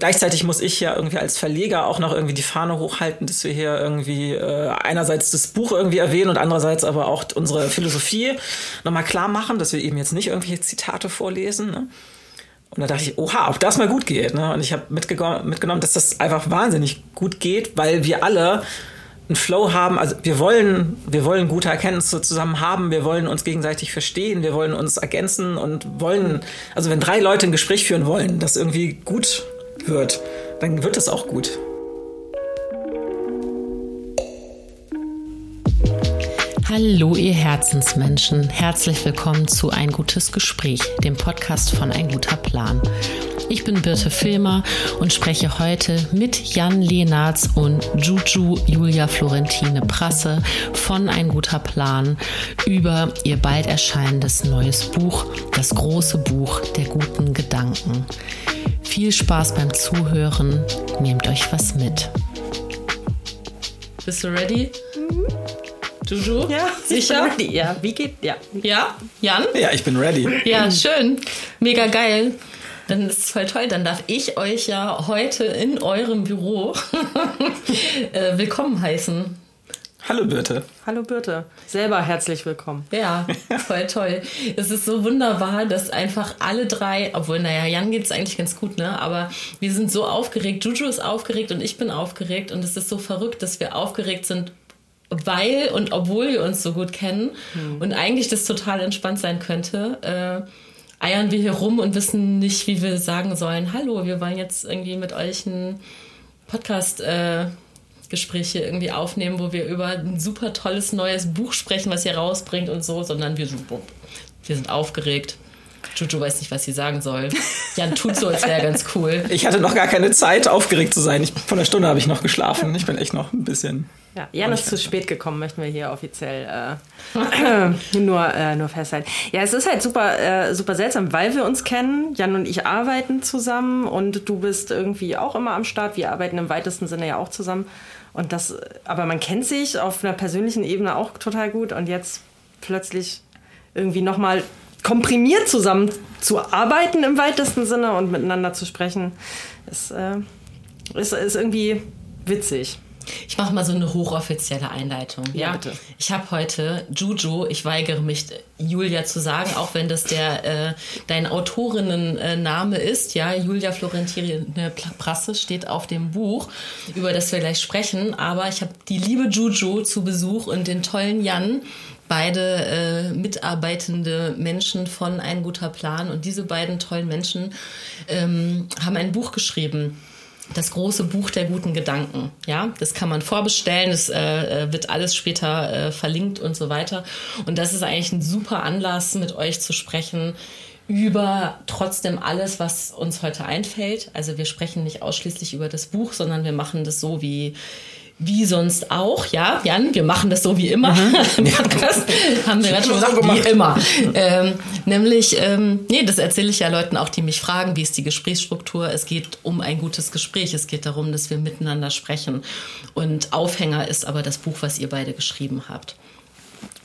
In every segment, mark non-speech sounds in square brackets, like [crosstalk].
Gleichzeitig muss ich ja irgendwie als Verleger auch noch irgendwie die Fahne hochhalten, dass wir hier irgendwie äh, einerseits das Buch irgendwie erwähnen und andererseits aber auch unsere Philosophie nochmal klar machen, dass wir eben jetzt nicht irgendwelche Zitate vorlesen. Ne? Und da dachte ich, oha, ob das mal gut geht. Ne? Und ich habe mitgenommen, dass das einfach wahnsinnig gut geht, weil wir alle einen Flow haben. Also wir wollen, wir wollen gute Erkenntnisse zusammen haben, wir wollen uns gegenseitig verstehen, wir wollen uns ergänzen und wollen, also wenn drei Leute ein Gespräch führen wollen, das irgendwie gut wird, dann wird es auch gut. Hallo ihr Herzensmenschen, herzlich willkommen zu Ein gutes Gespräch, dem Podcast von Ein guter Plan. Ich bin Birte Filmer und spreche heute mit Jan Lehnartz und Juju Julia Florentine Prasse von Ein guter Plan über ihr bald erscheinendes neues Buch, das große Buch der guten Gedanken. Viel Spaß beim Zuhören. Nehmt euch was mit. Bist du ready? Mhm. Juju? Ja, sicher? Ready. Ja, wie geht? Ja. Ja, Jan? Ja, ich bin ready. Ja, schön. Mega geil. Dann ist es voll toll. Dann darf ich euch ja heute in eurem Büro [laughs] äh, willkommen heißen. Hallo Birte. Hallo Birte. Selber herzlich willkommen. Ja, voll toll. Es ist so wunderbar, dass einfach alle drei, obwohl, naja, Jan geht es eigentlich ganz gut, ne? Aber wir sind so aufgeregt. Juju ist aufgeregt und ich bin aufgeregt. Und es ist so verrückt, dass wir aufgeregt sind, weil und obwohl wir uns so gut kennen hm. und eigentlich das total entspannt sein könnte. Äh, eiern wir hier rum und wissen nicht, wie wir sagen sollen, hallo, wir wollen jetzt irgendwie mit euch einen Podcast äh, Gespräche irgendwie aufnehmen, wo wir über ein super tolles neues Buch sprechen, was ihr rausbringt und so, sondern wir, wir sind aufgeregt. Juju weiß nicht, was sie sagen soll. Jan tut so, als wäre ganz cool. Ich hatte noch gar keine Zeit, aufgeregt zu sein. Ich, von der Stunde habe ich noch geschlafen. Ich bin echt noch ein bisschen. Ja, Jan ist zu spät gekommen, möchten wir hier offiziell äh, [clears throat] nur, äh, nur festhalten. Ja, es ist halt super, äh, super seltsam, weil wir uns kennen. Jan und ich arbeiten zusammen und du bist irgendwie auch immer am Start. Wir arbeiten im weitesten Sinne ja auch zusammen. Und das, aber man kennt sich auf einer persönlichen Ebene auch total gut und jetzt plötzlich irgendwie nochmal komprimiert zusammen zu arbeiten im weitesten Sinne und miteinander zu sprechen, ist, äh, ist, ist irgendwie witzig. Ich mache mal so eine hochoffizielle Einleitung. Ja, ja? bitte. Ich habe heute Juju, ich weigere mich, Julia zu sagen, auch wenn das der äh, dein Autorinnenname ist. Ja, Julia Florentine Prasse steht auf dem Buch, über das wir gleich sprechen. Aber ich habe die liebe Juju zu Besuch und den tollen Jan beide äh, mitarbeitende Menschen von Ein guter Plan. Und diese beiden tollen Menschen ähm, haben ein Buch geschrieben das große Buch der guten Gedanken. Ja, das kann man vorbestellen, es äh, äh, wird alles später äh, verlinkt und so weiter. Und das ist eigentlich ein super Anlass, mit euch zu sprechen über trotzdem alles, was uns heute einfällt. Also wir sprechen nicht ausschließlich über das Buch, sondern wir machen das so wie wie sonst auch, ja, Jan, wir machen das so wie immer mhm. [laughs] Podcast. Haben wir gerade schon gesagt, wie immer. [laughs] Ähm, nämlich, ähm, nee, das erzähle ich ja Leuten auch, die mich fragen, wie ist die Gesprächsstruktur. Es geht um ein gutes Gespräch. Es geht darum, dass wir miteinander sprechen. Und Aufhänger ist aber das Buch, was ihr beide geschrieben habt.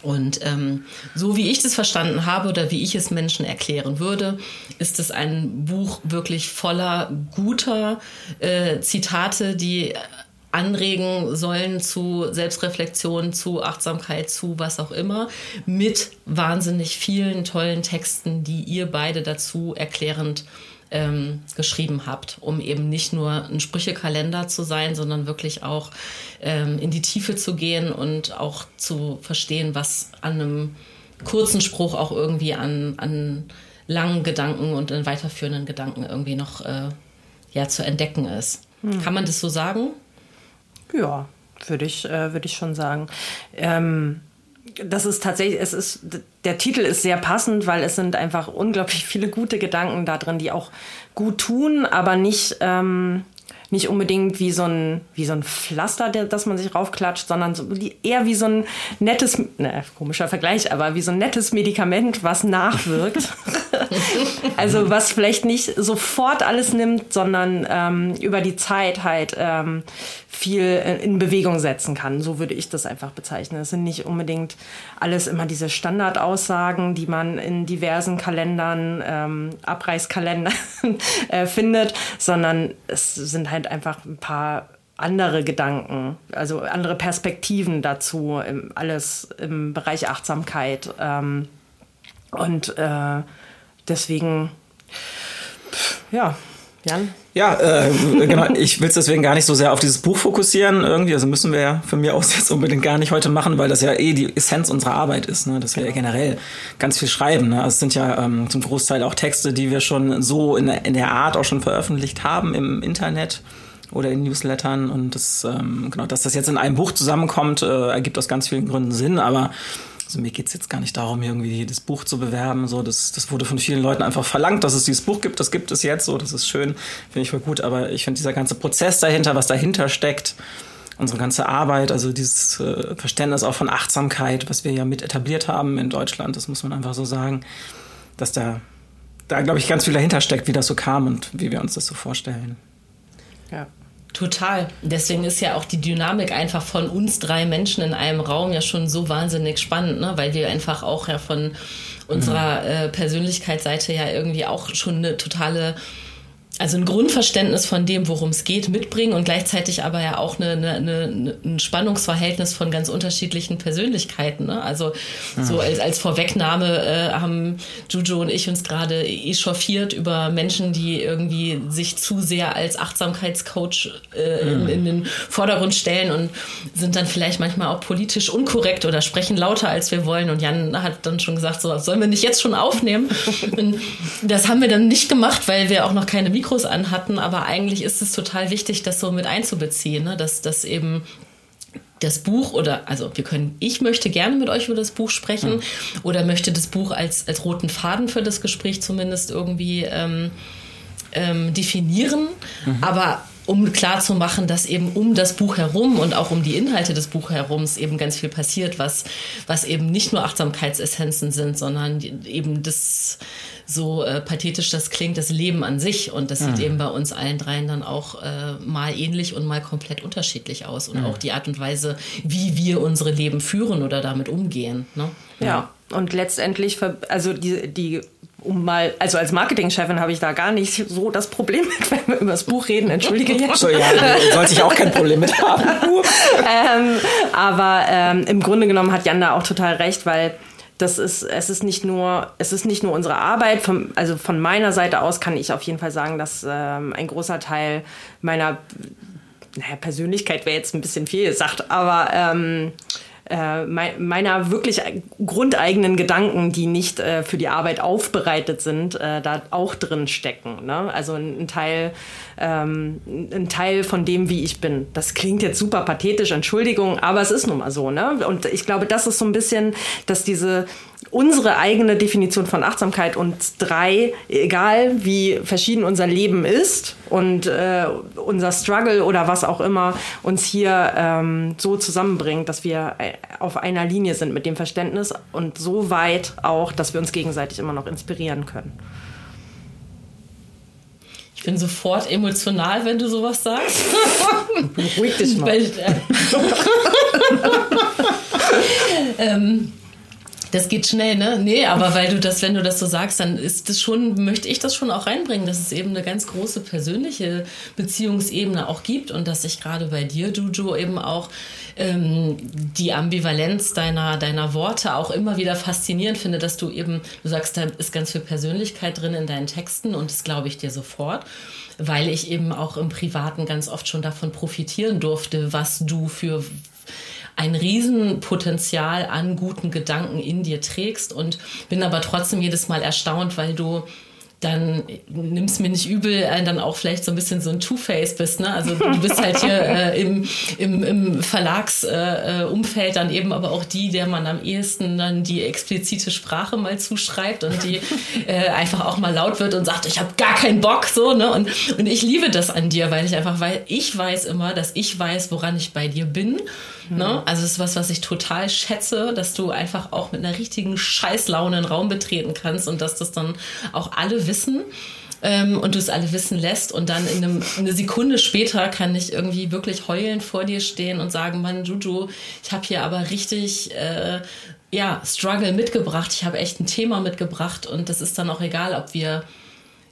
Und ähm, so wie ich das verstanden habe oder wie ich es Menschen erklären würde, ist es ein Buch wirklich voller guter äh, Zitate, die anregen sollen zu Selbstreflexion, zu Achtsamkeit, zu was auch immer, mit wahnsinnig vielen tollen Texten, die ihr beide dazu erklärend ähm, geschrieben habt, um eben nicht nur ein Sprüchekalender zu sein, sondern wirklich auch ähm, in die Tiefe zu gehen und auch zu verstehen, was an einem kurzen Spruch auch irgendwie an, an langen Gedanken und in weiterführenden Gedanken irgendwie noch äh, ja, zu entdecken ist. Hm. Kann man das so sagen? Ja, würde ich, äh, würde ich schon sagen. Ähm, das ist tatsächlich, es ist, der Titel ist sehr passend, weil es sind einfach unglaublich viele gute Gedanken da drin, die auch gut tun, aber nicht, ähm, nicht unbedingt wie so ein, wie so ein Pflaster, der, das man sich raufklatscht, sondern so, eher wie so ein nettes, ne, komischer Vergleich, aber wie so ein nettes Medikament, was nachwirkt. [laughs] also was vielleicht nicht sofort alles nimmt, sondern ähm, über die Zeit halt ähm, viel in Bewegung setzen kann. So würde ich das einfach bezeichnen. Es sind nicht unbedingt alles immer diese Standardaussagen, die man in diversen Kalendern, ähm, Abreißkalendern [laughs] äh, findet, sondern es sind halt einfach ein paar andere Gedanken, also andere Perspektiven dazu, alles im Bereich Achtsamkeit. Ähm, und äh, deswegen, ja, Jan? Ja, äh, genau. Ich will es deswegen gar nicht so sehr auf dieses Buch fokussieren irgendwie. Also müssen wir ja von mir aus jetzt unbedingt gar nicht heute machen, weil das ja eh die Essenz unserer Arbeit ist, ne? dass wir ja generell ganz viel schreiben. Ne? Also es sind ja ähm, zum Großteil auch Texte, die wir schon so in, in der Art auch schon veröffentlicht haben im Internet oder in Newslettern und das ähm, genau, dass das jetzt in einem Buch zusammenkommt, äh, ergibt aus ganz vielen Gründen Sinn, aber also mir geht's jetzt gar nicht darum, irgendwie das Buch zu bewerben. So, das, das wurde von vielen Leuten einfach verlangt, dass es dieses Buch gibt. Das gibt es jetzt. So, das ist schön, finde ich voll gut. Aber ich finde dieser ganze Prozess dahinter, was dahinter steckt, unsere ganze Arbeit, also dieses äh, Verständnis auch von Achtsamkeit, was wir ja mit etabliert haben in Deutschland, das muss man einfach so sagen, dass da, da glaube ich, ganz viel dahinter steckt, wie das so kam und wie wir uns das so vorstellen. Ja. Total. Deswegen ist ja auch die Dynamik einfach von uns drei Menschen in einem Raum ja schon so wahnsinnig spannend, ne? weil wir einfach auch ja von unserer mhm. äh, Persönlichkeitsseite ja irgendwie auch schon eine totale also ein Grundverständnis von dem, worum es geht, mitbringen und gleichzeitig aber ja auch eine, eine, eine, ein Spannungsverhältnis von ganz unterschiedlichen Persönlichkeiten. Ne? Also so als, als Vorwegnahme äh, haben Juju und ich uns gerade echauffiert über Menschen, die irgendwie sich zu sehr als Achtsamkeitscoach äh, in, in, den Vordergrund stellen und sind dann vielleicht manchmal auch politisch unkorrekt oder sprechen lauter, als wir wollen. Und Jan hat dann schon gesagt, so sollen wir nicht jetzt schon aufnehmen? [laughs] das haben wir dann nicht gemacht, weil wir auch noch keine Mikro Mikros anhatten, aber eigentlich ist es total wichtig, das so mit einzubeziehen, ne? dass, dass eben das Buch oder also wir können, ich möchte gerne mit euch über das Buch sprechen mhm. oder möchte das Buch als, als roten Faden für das Gespräch zumindest irgendwie ähm, ähm, definieren, mhm. aber um klar zu machen, dass eben um das Buch herum und auch um die Inhalte des Buches herum eben ganz viel passiert, was, was eben nicht nur Achtsamkeitsessenzen sind, sondern eben das so äh, pathetisch das klingt, das Leben an sich. Und das sieht mhm. eben bei uns allen dreien dann auch äh, mal ähnlich und mal komplett unterschiedlich aus. Und mhm. auch die Art und Weise, wie wir unsere Leben führen oder damit umgehen. Ne? Ja. ja. Und letztendlich, also die, die um mal, also als Marketingchefin habe ich da gar nicht so das Problem mit, [laughs] wenn wir über das Buch reden. Entschuldige [laughs] jetzt. So, ja, sollte ich auch kein Problem mit haben. ähm, aber ähm, im Grunde genommen hat Jan da auch total recht, weil das ist, es ist nicht nur, es ist nicht nur unsere Arbeit. Von, also von meiner Seite aus kann ich auf jeden Fall sagen, dass ähm, ein großer Teil meiner naja, Persönlichkeit wäre jetzt ein bisschen viel gesagt, aber ähm, äh, meiner wirklich grundeigenen Gedanken, die nicht äh, für die Arbeit aufbereitet sind, äh, da auch drin stecken. Ne? Also ein, Teil, ähm, ein Teil von dem, wie ich bin. Das klingt jetzt super pathetisch, Entschuldigung, aber es ist nun mal so. Ne? Und ich glaube, das ist so ein bisschen, dass diese unsere eigene Definition von Achtsamkeit uns drei, egal wie verschieden unser Leben ist und äh, unser Struggle oder was auch immer uns hier ähm, so zusammenbringt, dass wir äh, auf einer Linie sind mit dem Verständnis und so weit auch, dass wir uns gegenseitig immer noch inspirieren können. Ich bin sofort emotional, wenn du sowas sagst. Beruhig dich mal. [laughs] Äh, [laughs] ähm, das geht schnell, ne? Nee, aber weil du das, wenn du das so sagst, dann ist das schon, möchte ich das schon auch reinbringen, dass es eben eine ganz große persönliche Beziehungsebene auch gibt und dass ich gerade bei dir, Juju, eben auch ähm, die Ambivalenz deiner, deiner Worte auch immer wieder faszinierend finde, dass du eben, du sagst, da ist ganz viel Persönlichkeit drin in deinen Texten und das glaube ich dir sofort weil ich eben auch im Privaten ganz oft schon davon profitieren durfte, was du für ein Riesenpotenzial an guten Gedanken in dir trägst und bin aber trotzdem jedes Mal erstaunt, weil du dann nimmst mir nicht übel, äh, dann auch vielleicht so ein bisschen so ein Two-Face bist. Ne? Also du bist halt hier [laughs] äh, im, im, im Verlagsumfeld äh, dann eben aber auch die, der man am ehesten dann die explizite Sprache mal zuschreibt und die [laughs] äh, einfach auch mal laut wird und sagt, ich habe gar keinen Bock so. Ne? Und, und ich liebe das an dir, weil ich einfach, weil ich weiß immer, dass ich weiß, woran ich bei dir bin Mhm. Ne? Also es ist was, was ich total schätze, dass du einfach auch mit einer richtigen Scheißlaune einen Raum betreten kannst und dass das dann auch alle wissen ähm, und du es alle wissen lässt und dann in einem, eine Sekunde später kann ich irgendwie wirklich heulend vor dir stehen und sagen, Mann, Juju, ich habe hier aber richtig äh, ja, Struggle mitgebracht. Ich habe echt ein Thema mitgebracht und das ist dann auch egal, ob wir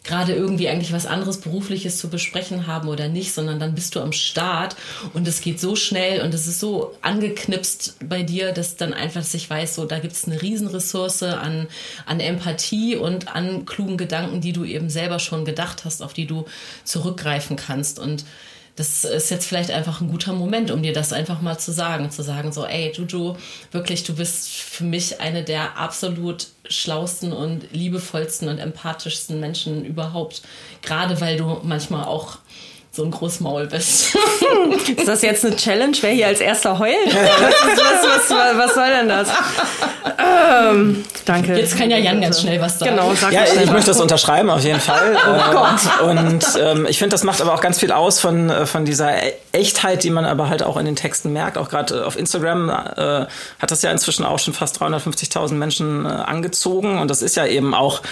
gerade irgendwie eigentlich was anderes Berufliches zu besprechen haben oder nicht, sondern dann bist du am Start und es geht so schnell und es ist so angeknipst bei dir, dass dann einfach sich weiß, so da gibt es eine Riesenressource an, an Empathie und an klugen Gedanken, die du eben selber schon gedacht hast, auf die du zurückgreifen kannst. Und das ist jetzt vielleicht einfach ein guter Moment, um dir das einfach mal zu sagen. Zu sagen so, ey, Juju, wirklich, du bist für mich eine der absolut schlausten und liebevollsten und empathischsten Menschen überhaupt. Gerade weil du manchmal auch so ein Großmaul bist. [laughs] ist das jetzt eine Challenge? Wer hier als erster heult? [laughs] was, was, was, was, soll denn das? Ähm, danke. Jetzt kann ja Jan ganz schnell was sagen. Genau, sag Ja, ich möchte das unterschreiben auf jeden Fall. [laughs] oh Gott. Und ähm, ich finde, das macht aber auch ganz viel aus von, äh, von dieser Echtheit, die man aber halt auch in den Texten merkt. Auch gerade äh, auf Instagram äh, hat das ja inzwischen auch schon fast 350.000 Menschen äh, angezogen. Und das ist ja eben auch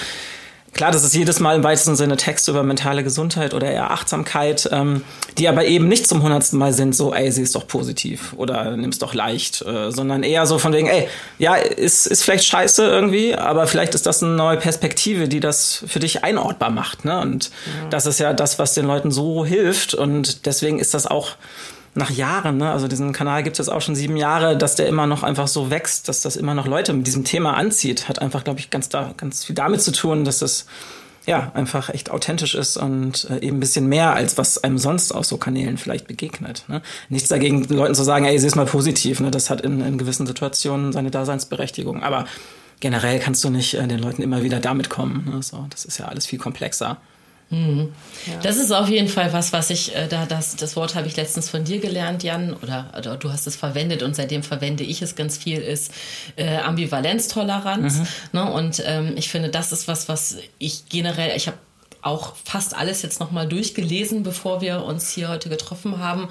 Klar, das ist jedes Mal im weitesten Sinne Text über mentale Gesundheit oder eher Achtsamkeit, ähm, die aber eben nicht zum hundertsten Mal sind, so, ey, sie ist doch positiv oder nimm's doch leicht, äh, sondern eher so von wegen, ey, ja, ist, ist vielleicht scheiße irgendwie, aber vielleicht ist das eine neue Perspektive, die das für dich einordbar macht. Ne? Und ja. das ist ja das, was den Leuten so hilft. Und deswegen ist das auch nach Jahren, ne, also diesen Kanal gibt es jetzt auch schon sieben Jahre, dass der immer noch einfach so wächst, dass das immer noch Leute mit diesem Thema anzieht, hat einfach, glaube ich, ganz, da, ganz viel damit zu tun, dass das ja einfach echt authentisch ist und äh, eben ein bisschen mehr, als was einem sonst auf so Kanälen vielleicht begegnet. Ne? Nichts dagegen, Leuten zu sagen, ey, sieh es mal positiv, ne? das hat in, in gewissen Situationen seine Daseinsberechtigung. Aber generell kannst du nicht äh, den Leuten immer wieder damit kommen. Ne? So, das ist ja alles viel komplexer. Mhm. Ja. Das ist auf jeden Fall was, was ich äh, da das das Wort habe ich letztens von dir gelernt, Jan, oder, oder du hast es verwendet und seitdem verwende ich es ganz viel ist äh, Ambivalenztoleranz. Mhm. Ne? Und ähm, ich finde, das ist was, was ich generell ich habe auch fast alles jetzt nochmal durchgelesen, bevor wir uns hier heute getroffen haben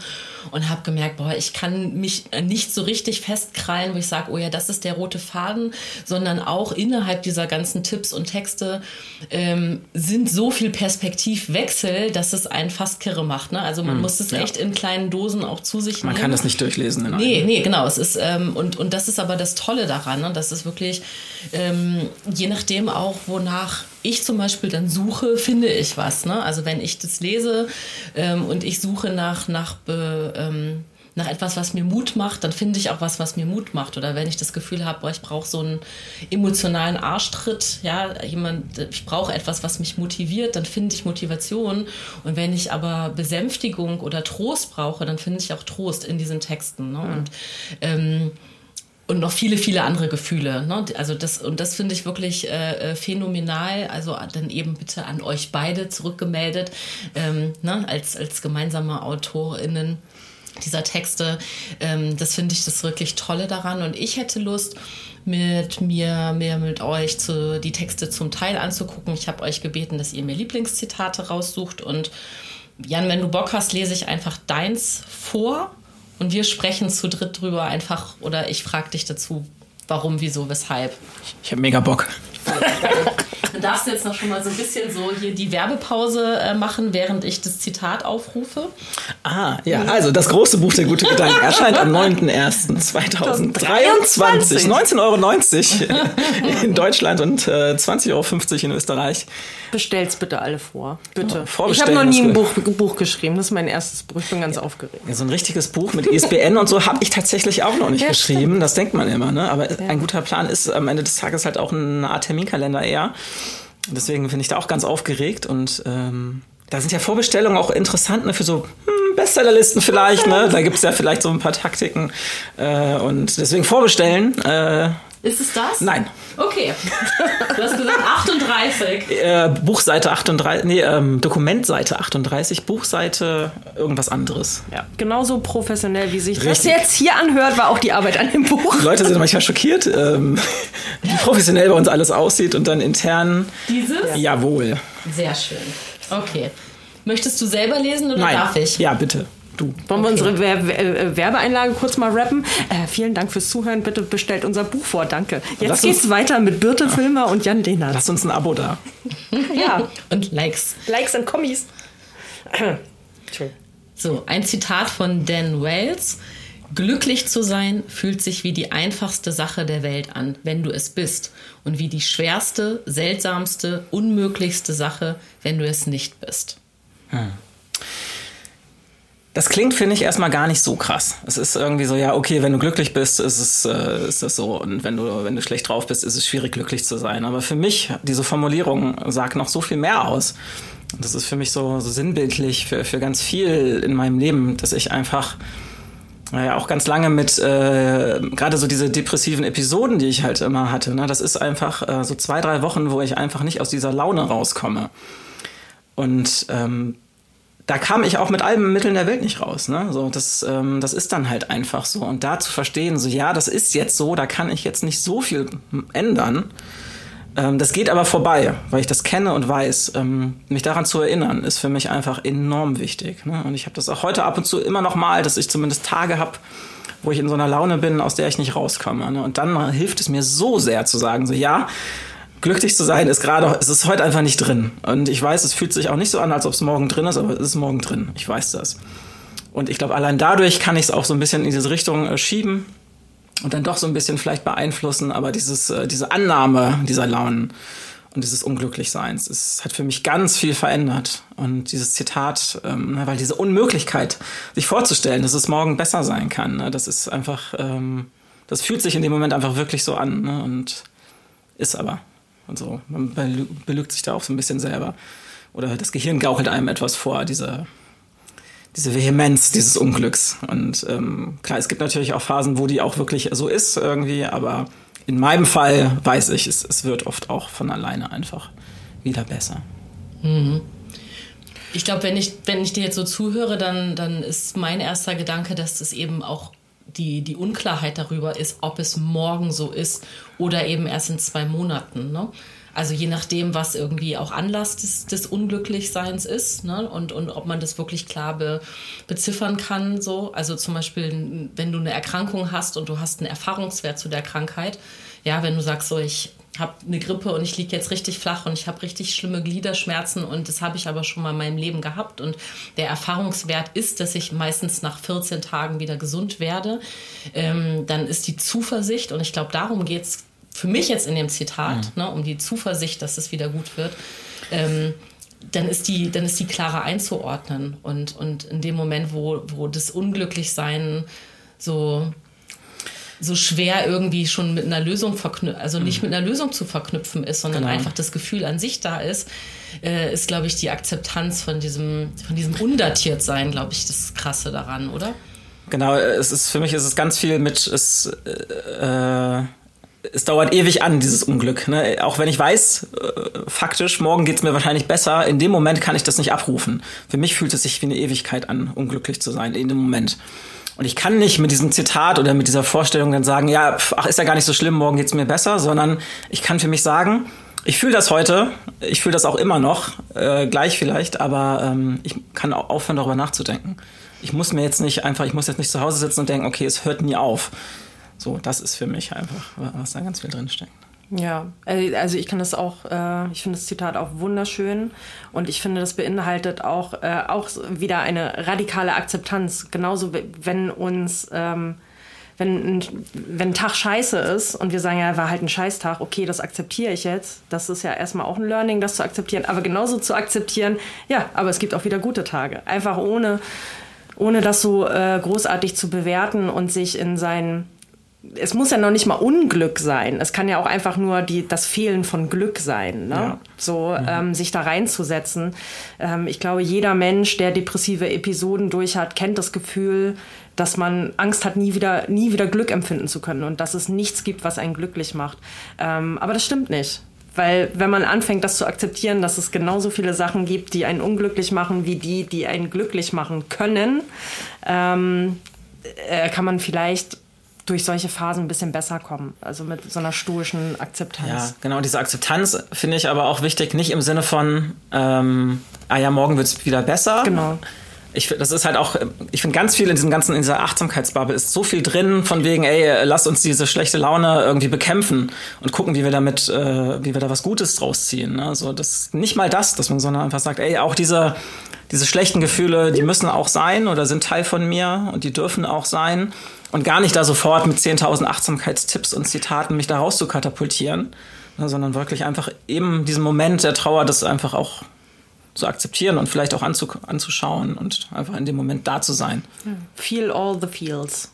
und habe gemerkt, boah, ich kann mich nicht so richtig festkrallen, wo ich sage, oh ja, das ist der rote Faden, sondern auch innerhalb dieser ganzen Tipps und Texte ähm, sind so viel Perspektivwechsel, dass es einen fast kirre macht. Ne? Also man hm, muss es ja. echt in kleinen Dosen auch zu sich nehmen. Man kann das nicht durchlesen. In nee, nee, genau. Es ist, ähm, und, und das ist aber das Tolle daran, ne? dass es wirklich ähm, je nachdem auch, wonach ich zum Beispiel dann suche, finde ich was. Ne? Also wenn ich das lese ähm, und ich suche nach, nach, ähm, nach etwas, was mir Mut macht, dann finde ich auch was, was mir Mut macht. Oder wenn ich das Gefühl habe, ich brauche so einen emotionalen Arschtritt, ja, jemand, ich brauche etwas, was mich motiviert, dann finde ich Motivation. Und wenn ich aber Besänftigung oder Trost brauche, dann finde ich auch Trost in diesen Texten. Ne? Mhm. Und ähm, und noch viele, viele andere Gefühle. Ne? Also das, und das finde ich wirklich äh, äh, phänomenal. Also dann eben bitte an euch beide zurückgemeldet, ähm, ne? als, als gemeinsame AutorInnen dieser Texte. Ähm, das finde ich das wirklich Tolle daran. Und ich hätte Lust, mit mir, mir mit euch zu, die Texte zum Teil anzugucken. Ich habe euch gebeten, dass ihr mir Lieblingszitate raussucht. Und Jan, wenn du Bock hast, lese ich einfach deins vor und wir sprechen zu dritt drüber einfach oder ich frage dich dazu, warum, wieso, weshalb. Ich habe mega Bock. [laughs] Darfst du jetzt noch schon mal so ein bisschen so hier die Werbepause äh, machen, während ich das Zitat aufrufe. Ah, ja. Also, das große Buch der gute Gedanken erscheint am 9.01.2023. 19,90 Euro in Deutschland und äh, 20,50 Euro in Österreich. Bestell's bitte alle vor. Bitte. Oh, ich habe noch nie ein Buch, Buch, geschrieben. Das ist mein erstes Buch. Ich bin ganz ja. aufgeregt. Ja, so ein richtiges Buch mit ISBN und so habe ich tatsächlich auch noch nicht ja, geschrieben. Stimmt. Das denkt man immer, ne? Aber ein guter Plan ist am Ende des Tages halt auch eine Art Terminkalender eher. Deswegen bin ich da auch ganz aufgeregt und ähm, da sind ja Vorbestellungen auch interessant ne, für so hm, Bestsellerlisten vielleicht. Ne? Da gibt es ja vielleicht so ein paar Taktiken. Äh, und deswegen vorbestellen. Äh, ist es das? Nein. Okay. Du hast gesagt 38. [laughs] Äh, Buchseite 38, nee, ähm, Dokumentseite 38, Buchseite irgendwas anderes. Ja, genauso professionell, wie sich Richtig. das jetzt hier anhört, war auch die Arbeit an dem Buch. Die Leute sind [laughs] manchmal schockiert, ähm, wie professionell bei uns alles aussieht und dann intern. Dieses? Ja. Jawohl. Sehr schön. Okay. Möchtest du selber lesen oder Nein. darf ich? Ja, bitte. Du. Wollen okay. wir unsere Wer äh, Werbeeinlage kurz mal rappen? Äh, vielen Dank fürs Zuhören. Bitte bestellt unser Buch vor. Danke. Jetzt Lass geht's weiter mit Birte Filmer und Jan Lehnert. Lass uns ein Abo da. ja. [laughs] Und Likes. Likes und Kommis. so, ein Zitat von Dan Wells. Glücklich zu sein fühlt sich wie die einfachste Sache der Welt an, wenn du es bist, und wie die schwerste, seltsamste, unmöglichste Sache, wenn du es nicht bist. Hm. Das klingt, finde ich, erstmal gar nicht so krass. Es ist irgendwie so, ja, okay, wenn du glücklich bist, ist es, äh, ist das so. Und wenn du, wenn du schlecht drauf bist, ist es schwierig, glücklich zu sein. Aber für mich, diese Formulierung sagt noch so viel mehr aus. Das ist für mich so, so sinnbildlich für, für ganz viel in meinem Leben, dass ich einfach naja, auch ganz lange mit äh, gerade so diese depressiven Episoden, die ich halt immer hatte. Ne? Das ist einfach äh, so zwei, drei Wochen, wo ich einfach nicht aus dieser Laune rauskomme. Und ähm, da kam ich auch mit allen Mitteln der Welt nicht raus. Ne? So, das, ähm, das ist dann halt einfach so. Und da zu verstehen, so ja, das ist jetzt so, da kann ich jetzt nicht so viel ändern. Ähm, das geht aber vorbei, weil ich das kenne und weiß. Ähm, mich daran zu erinnern, ist für mich einfach enorm wichtig. Ne? Und ich habe das auch heute ab und zu immer noch mal, dass ich zumindest Tage habe, wo ich in so einer Laune bin, aus der ich nicht rauskomme. Ne? Und dann hilft es mir so sehr zu sagen, so ja, glücklich zu sein ist gerade, es ist heute einfach nicht drin. Und ich weiß, es fühlt sich auch nicht so an, als ob es morgen drin ist, aber es ist morgen drin. Ich weiß das. Und ich glaube, allein dadurch kann ich es auch so ein bisschen in diese Richtung äh, schieben und dann doch so ein bisschen vielleicht beeinflussen, aber dieses, äh, diese Annahme dieser Launen und dieses Unglücklichseins, es hat für mich ganz viel verändert. Und dieses Zitat, ähm, weil diese Unmöglichkeit, sich vorzustellen, dass es morgen besser sein kann, ne, das ist einfach, ähm, das fühlt sich in dem Moment einfach wirklich so an ne, und ist aber. Und so, man belügt sich da auch so ein bisschen selber. Oder das Gehirn gaukelt einem etwas vor, diese diese Vehemenz dieses Unglücks. Und ähm, klar, es gibt natürlich auch Phasen, wo die auch wirklich so ist irgendwie, aber in meinem Fall weiß ich, es, es wird oft auch von alleine einfach wieder besser. Mhm. Ich glaube, wenn ich, wenn ich dir jetzt so zuhöre, dann, dann ist mein erster Gedanke, dass es eben auch die, die Unklarheit darüber ist, ob es morgen so ist oder eben erst in zwei Monaten. Ne? Also je nachdem, was irgendwie auch Anlass des, des Unglücklichseins ist ne? und, und ob man das wirklich klar be, beziffern kann. So. Also zum Beispiel, wenn du eine Erkrankung hast und du hast einen Erfahrungswert zu der Krankheit, ja, wenn du sagst, so ich habe eine Grippe und ich liege jetzt richtig flach und ich habe richtig schlimme Gliederschmerzen und das habe ich aber schon mal in meinem Leben gehabt und der Erfahrungswert ist, dass ich meistens nach 14 Tagen wieder gesund werde, ähm, dann ist die Zuversicht und ich glaube, darum geht es für mich jetzt in dem Zitat, mhm. ne, um die Zuversicht, dass es wieder gut wird, ähm, dann ist die, dann ist die klarer einzuordnen. Und, und in dem Moment, wo, wo das Unglücklichsein so, so schwer irgendwie schon mit einer Lösung verknüpft, also nicht mhm. mit einer Lösung zu verknüpfen ist, sondern genau. einfach das Gefühl an sich da ist, äh, ist, glaube ich, die Akzeptanz von diesem, von diesem Undatiertsein, glaube ich, das Krasse daran, oder? Genau, es ist für mich ist es ganz viel mit es äh, es dauert ewig an, dieses Unglück. Ne? Auch wenn ich weiß, äh, faktisch, morgen geht's mir wahrscheinlich besser, in dem Moment kann ich das nicht abrufen. Für mich fühlt es sich wie eine Ewigkeit an, unglücklich zu sein, in dem Moment. Und ich kann nicht mit diesem Zitat oder mit dieser Vorstellung dann sagen, ja, ach, ist ja gar nicht so schlimm, morgen geht's mir besser, sondern ich kann für mich sagen, ich fühle das heute, ich fühle das auch immer noch, äh, gleich vielleicht, aber ähm, ich kann auch aufhören, darüber nachzudenken. Ich muss mir jetzt nicht einfach, ich muss jetzt nicht zu Hause sitzen und denken, okay, es hört nie auf so, das ist für mich einfach, was da ganz viel drinsteckt. Ja, äh, also ich kann das auch, äh, ich finde das Zitat auch wunderschön und ich finde, das beinhaltet auch, äh, auch wieder eine radikale Akzeptanz. Genauso, wenn uns, ähm, wenn, wenn ein Tag scheiße ist und wir sagen, ja, war halt ein Scheißtag, okay, das akzeptiere ich jetzt. Das ist ja erstmal auch ein Learning, das zu akzeptieren, aber genauso zu akzeptieren, ja, aber es gibt auch wieder gute Tage. Einfach ohne, ohne das so großartig zu bewerten und sich in seinen es muss ja noch nicht mal Unglück sein. Es kann ja auch einfach nur die, das Fehlen von Glück sein. Ne? Ja. So mhm. ähm, sich da reinzusetzen. Ähm, ich glaube, jeder Mensch, der depressive Episoden durch hat, kennt das Gefühl, dass man Angst hat, nie wieder, nie wieder Glück empfinden zu können und dass es nichts gibt, was einen glücklich macht. Ähm, aber das stimmt nicht. Weil wenn man anfängt, das zu akzeptieren, dass es genauso viele Sachen gibt, die einen unglücklich machen, wie die, die einen glücklich machen können, ähm, äh, kann man vielleicht durch solche Phasen ein bisschen besser kommen. Also mit so einer stoischen Akzeptanz. Ja, genau. Diese Akzeptanz finde ich aber auch wichtig, nicht im Sinne von, ähm, ah ja, morgen wird es wieder besser. Genau. ich das ist halt auch, ich finde ganz viel in diesem ganzen, in dieser Achtsamkeitsbubble ist so viel drin von wegen, ey, lass uns diese schlechte Laune irgendwie bekämpfen und gucken, wie wir damit, äh, wie wir da was Gutes draus ziehen. Ne? Also das nicht mal das, dass man sondern einfach sagt, ey, auch diese, diese schlechten Gefühle, die müssen auch sein oder sind Teil von mir und die dürfen auch sein und gar nicht da sofort mit 10.000 Achtsamkeitstipps und Zitaten mich da raus zu katapultieren, ne? sondern wirklich einfach eben diesen Moment der Trauer, das einfach auch zu akzeptieren und vielleicht auch anzu anzuschauen und einfach in dem Moment da zu sein. Feel all the feels.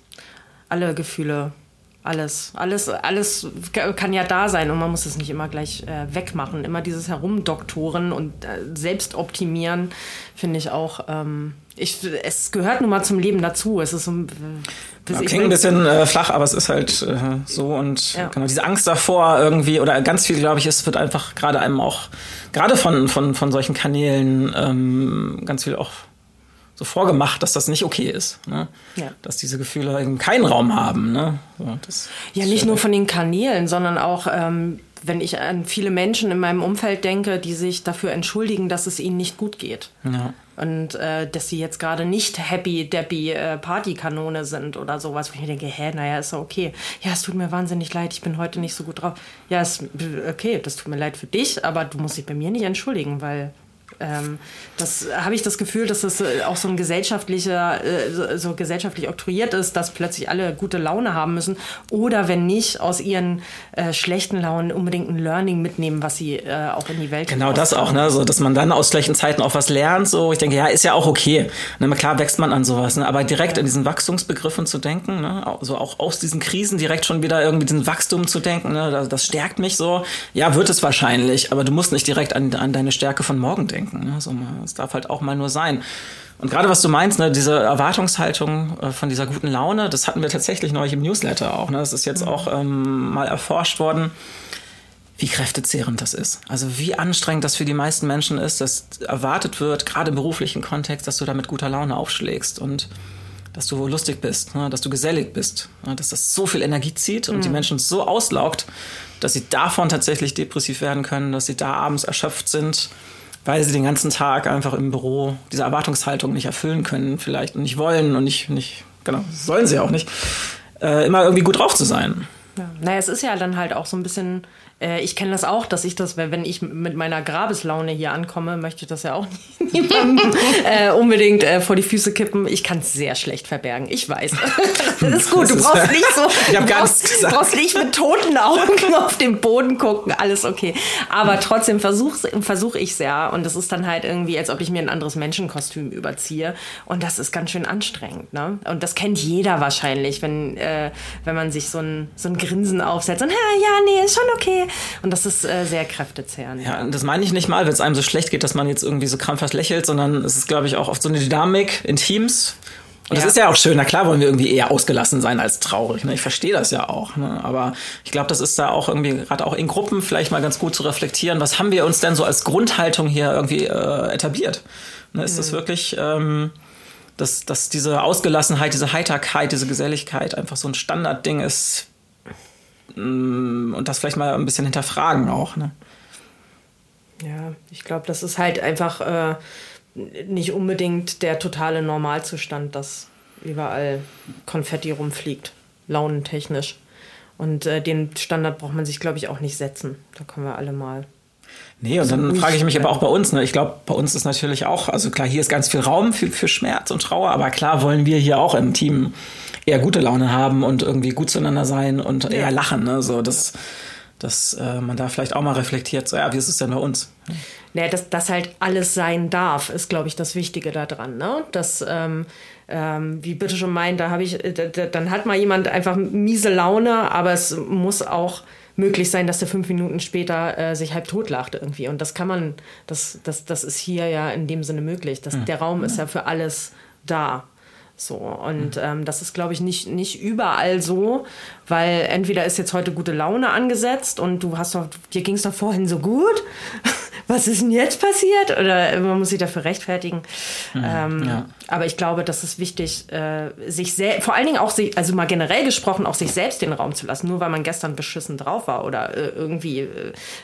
Alle Gefühle, alles, alles, alles kann ja da sein und man muss es nicht immer gleich äh, wegmachen. Immer dieses Herumdoktoren und äh, Selbstoptimieren finde ich auch. Ähm, ich, es gehört nun mal zum Leben dazu. Es ist so, äh, ja, klingt ein bisschen äh, flach, aber es ist halt äh, so und ja. genau diese Angst davor irgendwie oder ganz viel, glaube ich, es wird einfach gerade einem auch gerade von von von solchen Kanälen ähm, ganz viel auch so vorgemacht, dass das nicht okay ist. Ne? Ja. Dass diese Gefühle eben keinen Raum haben. Ne? So, ja, nicht nur von den Kanälen, sondern auch, ähm, wenn ich an viele Menschen in meinem Umfeld denke, die sich dafür entschuldigen, dass es ihnen nicht gut geht. Ja. Und äh, dass sie jetzt gerade nicht happy, deppy äh, Partykanone sind oder sowas, wo ich mir denke, hä, naja, ist doch okay. Ja, es tut mir wahnsinnig leid, ich bin heute nicht so gut drauf. Ja, ist okay, das tut mir leid für dich, aber du musst dich bei mir nicht entschuldigen, weil ähm, das habe ich das Gefühl, dass das äh, auch so ein gesellschaftlicher, äh, so gesellschaftlich oktroyiert ist, dass plötzlich alle gute Laune haben müssen oder wenn nicht aus ihren äh, schlechten Launen unbedingt ein Learning mitnehmen, was sie äh, auch in die Welt Genau das auch, ne? So, dass man dann aus schlechten Zeiten auch was lernt. So, ich denke, ja, ist ja auch okay. Ne? Klar wächst man an sowas, ne? aber direkt in diesen Wachstumsbegriffen zu denken, ne? so auch aus diesen Krisen direkt schon wieder irgendwie diesen Wachstum zu denken, ne? das, das stärkt mich so. Ja, wird es wahrscheinlich, aber du musst nicht direkt an, an deine Stärke von morgen denken denken. Ne? So, es darf halt auch mal nur sein. Und gerade was du meinst, ne, diese Erwartungshaltung äh, von dieser guten Laune, das hatten wir tatsächlich neulich im Newsletter auch. Ne? Das ist jetzt mhm. auch ähm, mal erforscht worden, wie kräftezehrend das ist. Also wie anstrengend das für die meisten Menschen ist, dass erwartet wird, gerade im beruflichen Kontext, dass du da mit guter Laune aufschlägst und dass du lustig bist, ne, dass du gesellig bist, ne, dass das so viel Energie zieht und mhm. die Menschen so auslaugt, dass sie davon tatsächlich depressiv werden können, dass sie da abends erschöpft sind weil sie den ganzen Tag einfach im Büro diese Erwartungshaltung nicht erfüllen können, vielleicht und nicht wollen und nicht, nicht genau, sollen sie auch nicht, äh, immer irgendwie gut drauf zu sein. Ja. Naja, es ist ja dann halt auch so ein bisschen äh, ich kenne das auch, dass ich das, wenn ich mit meiner Grabeslaune hier ankomme, möchte ich das ja auch [laughs] niemandem [laughs] äh, unbedingt äh, vor die Füße kippen. Ich kann es sehr schlecht verbergen. Ich weiß. [laughs] das ist gut. Du brauchst nicht so. Ich. Du brauchst nicht mit toten Augen auf den Boden gucken. Alles okay. Aber trotzdem versuche versuch ich es ja. Und das ist dann halt irgendwie, als ob ich mir ein anderes Menschenkostüm überziehe. Und das ist ganz schön anstrengend. Ne? Und das kennt jeder wahrscheinlich, wenn, äh, wenn man sich so ein, so ein Grinsen aufsetzt und, ja, nee, ist schon okay. Und das ist äh, sehr kräftezehrend. Ja, das meine ich nicht mal, wenn es einem so schlecht geht, dass man jetzt irgendwie so krampfhaft lächelt, sondern es ist, glaube ich, auch oft so eine Dynamik in Teams. Und das ist ja auch schön. Na klar wollen wir irgendwie eher ausgelassen sein als traurig. Ne? Ich verstehe das ja auch. Ne? Aber ich glaube, das ist da auch irgendwie, gerade auch in Gruppen, vielleicht mal ganz gut zu reflektieren. Was haben wir uns denn so als Grundhaltung hier irgendwie äh, etabliert? Ne? Ist mhm. das wirklich, ähm, dass, dass diese Ausgelassenheit, diese Heiterkeit, diese Geselligkeit einfach so ein Standardding ist, und das vielleicht mal ein bisschen hinterfragen auch. Ne? Ja, ich glaube, das ist halt einfach äh, nicht unbedingt der totale Normalzustand, dass überall Konfetti rumfliegt, launentechnisch. Und äh, den Standard braucht man sich, glaube ich, auch nicht setzen. Da können wir alle mal Nee, und dann frage ich mich aber auch bei uns, ne? ich glaube, bei uns ist natürlich auch, also klar, hier ist ganz viel Raum für, für Schmerz und Trauer, aber klar wollen wir hier auch im Team eher gute Laune haben und irgendwie gut zueinander sein und ja. eher lachen. Ne? So, dass, dass äh, man da vielleicht auch mal reflektiert, so ja, wie ist es denn bei uns? Ja, dass das halt alles sein darf, ist, glaube ich, das Wichtige daran. Ne? Dass, ähm, ähm, wie bitte schon meint, da habe ich, äh, dann hat mal jemand einfach miese Laune, aber es muss auch möglich sein, dass der fünf Minuten später äh, sich halb tot lacht irgendwie. Und das kann man, das, das, das ist hier ja in dem Sinne möglich. Das, mhm. Der Raum ist ja für alles da. So, und ähm, das ist, glaube ich, nicht, nicht überall so, weil entweder ist jetzt heute gute Laune angesetzt und du hast doch, dir ging es doch vorhin so gut, [laughs] was ist denn jetzt passiert? Oder man muss sich dafür rechtfertigen. Mhm, ähm, ja. Aber ich glaube, das ist wichtig, äh, sich sehr, vor allen Dingen auch sich, also mal generell gesprochen, auch sich selbst den Raum zu lassen. Nur weil man gestern beschissen drauf war oder äh, irgendwie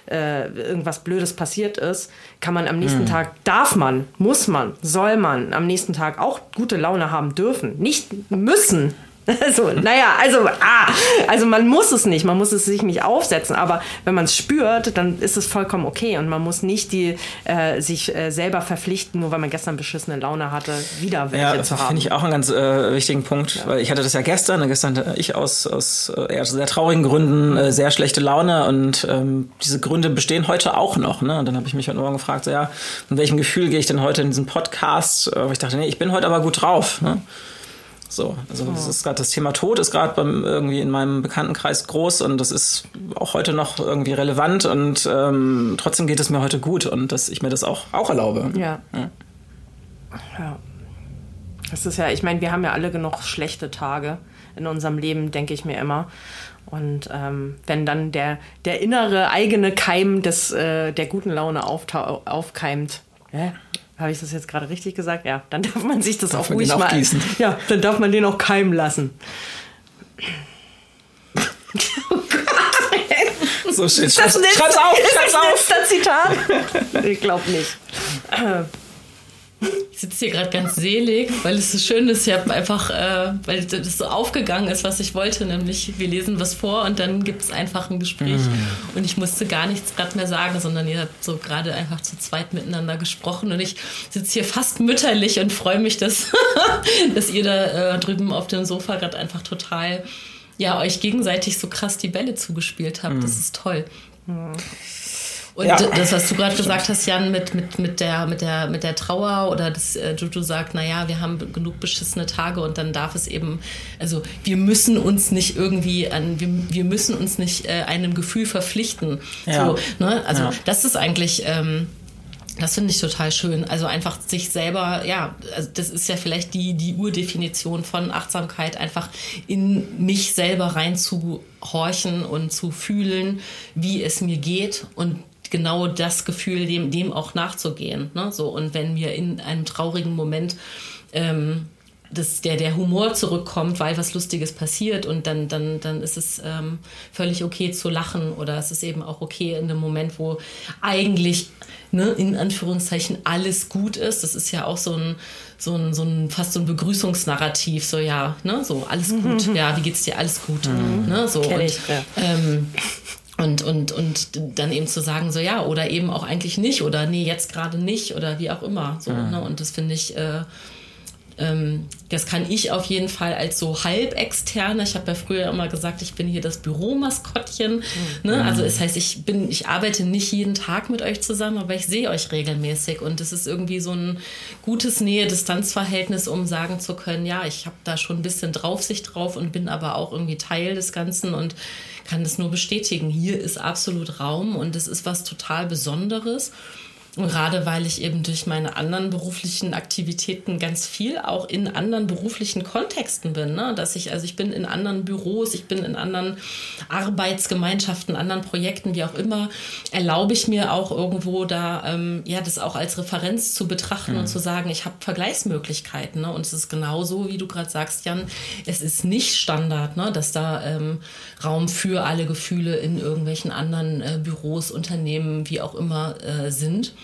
äh irgendwas Blödes passiert ist, kann man am nächsten mhm. Tag, darf man, muss man, soll man am nächsten Tag auch gute Laune haben dürfen. Nicht müssen, [laughs] also, naja, also, ah, also man muss es nicht, man muss es sich nicht aufsetzen, aber wenn man es spürt, dann ist es vollkommen okay und man muss nicht die, äh, sich äh, selber verpflichten, nur weil man gestern beschissene Laune hatte, wieder welche ja, zu haben. finde ich auch einen ganz äh, wichtigen Punkt, ja. weil ich hatte das ja gestern, gestern hatte ich aus, aus äh, sehr traurigen Gründen äh, sehr schlechte Laune und ähm, diese Gründe bestehen heute auch noch. Ne? Und dann habe ich mich heute Morgen gefragt, so, ja, mit welchem Gefühl gehe ich denn heute in diesen Podcast? Äh, ich dachte, nee, ich bin heute aber gut drauf. Ne? So, also das ist gerade das Thema Tod ist gerade beim irgendwie in meinem Bekanntenkreis groß und das ist auch heute noch irgendwie relevant und ähm, trotzdem geht es mir heute gut und dass ich mir das auch auch erlaube. Ja. ja. ja. Das ist ja, ich meine, wir haben ja alle genug schlechte Tage in unserem Leben, denke ich mir immer. Und ähm, wenn dann der, der innere eigene Keim des, äh, der guten Laune aufkeimt, äh, habe ich das jetzt gerade richtig gesagt? Ja, dann darf man sich das darf auch ruhig auch mal. Gießen. [laughs] Ja, dann darf man den auch keimen lassen. so shit. Schreib's, schreib's auf, schreib's auf. Das Zitat? Ich glaube nicht. Ich sitze hier gerade ganz selig, weil es so schön ist. Ich habe einfach, äh, weil das so aufgegangen ist, was ich wollte, nämlich wir lesen was vor und dann gibt es einfach ein Gespräch. Mm. Und ich musste gar nichts gerade mehr sagen, sondern ihr habt so gerade einfach zu zweit miteinander gesprochen. Und ich sitze hier fast mütterlich und freue mich, dass, [laughs] dass ihr da äh, drüben auf dem Sofa gerade einfach total, ja, euch gegenseitig so krass die Bälle zugespielt habt. Mm. Das ist toll. Mm. Und ja. das, was du gerade gesagt hast, Jan, mit, mit, mit, der, mit, der, mit der Trauer oder dass äh, Juju sagt, naja, wir haben genug beschissene Tage und dann darf es eben, also wir müssen uns nicht irgendwie an, wir, wir müssen uns nicht äh, einem Gefühl verpflichten. Ja. So, ne? Also ja. das ist eigentlich. Ähm, das finde ich total schön. Also einfach sich selber, ja, also das ist ja vielleicht die, die Urdefinition von Achtsamkeit, einfach in mich selber reinzuhorchen und zu fühlen, wie es mir geht und genau das Gefühl, dem, dem auch nachzugehen. Ne? So, und wenn mir in einem traurigen Moment ähm, das, der, der Humor zurückkommt, weil was Lustiges passiert und dann, dann, dann ist es ähm, völlig okay zu lachen oder es ist eben auch okay in einem Moment, wo eigentlich ne, in Anführungszeichen alles gut ist. Das ist ja auch so ein, so ein, so ein fast so ein Begrüßungsnarrativ, so ja, ne, so alles gut, [laughs] ja, wie geht's dir, alles gut, mhm. ne, so. und, ähm, und, und, und dann eben zu sagen, so ja, oder eben auch eigentlich nicht, oder nee, jetzt gerade nicht, oder wie auch immer. So, mhm. ne? Und das finde ich, äh, ähm, das kann ich auf jeden Fall als so halb externe. Ich habe ja früher immer gesagt, ich bin hier das Büromaskottchen. Mhm. Ne? Also das heißt, ich bin, ich arbeite nicht jeden Tag mit euch zusammen, aber ich sehe euch regelmäßig und es ist irgendwie so ein gutes Nähe-Distanz-Verhältnis, um sagen zu können, ja, ich habe da schon ein bisschen Draufsicht drauf und bin aber auch irgendwie Teil des Ganzen und kann das nur bestätigen. Hier ist absolut Raum und es ist was total Besonderes. Und gerade weil ich eben durch meine anderen beruflichen Aktivitäten ganz viel auch in anderen beruflichen Kontexten bin, ne? dass ich, also ich bin in anderen Büros, ich bin in anderen Arbeitsgemeinschaften, anderen Projekten, wie auch immer, erlaube ich mir auch irgendwo da, ähm, ja, das auch als Referenz zu betrachten mhm. und zu sagen, ich habe Vergleichsmöglichkeiten. Ne? Und es ist genauso, wie du gerade sagst, Jan, es ist nicht Standard, ne? dass da ähm, Raum für alle Gefühle in irgendwelchen anderen äh, Büros, Unternehmen, wie auch immer äh, sind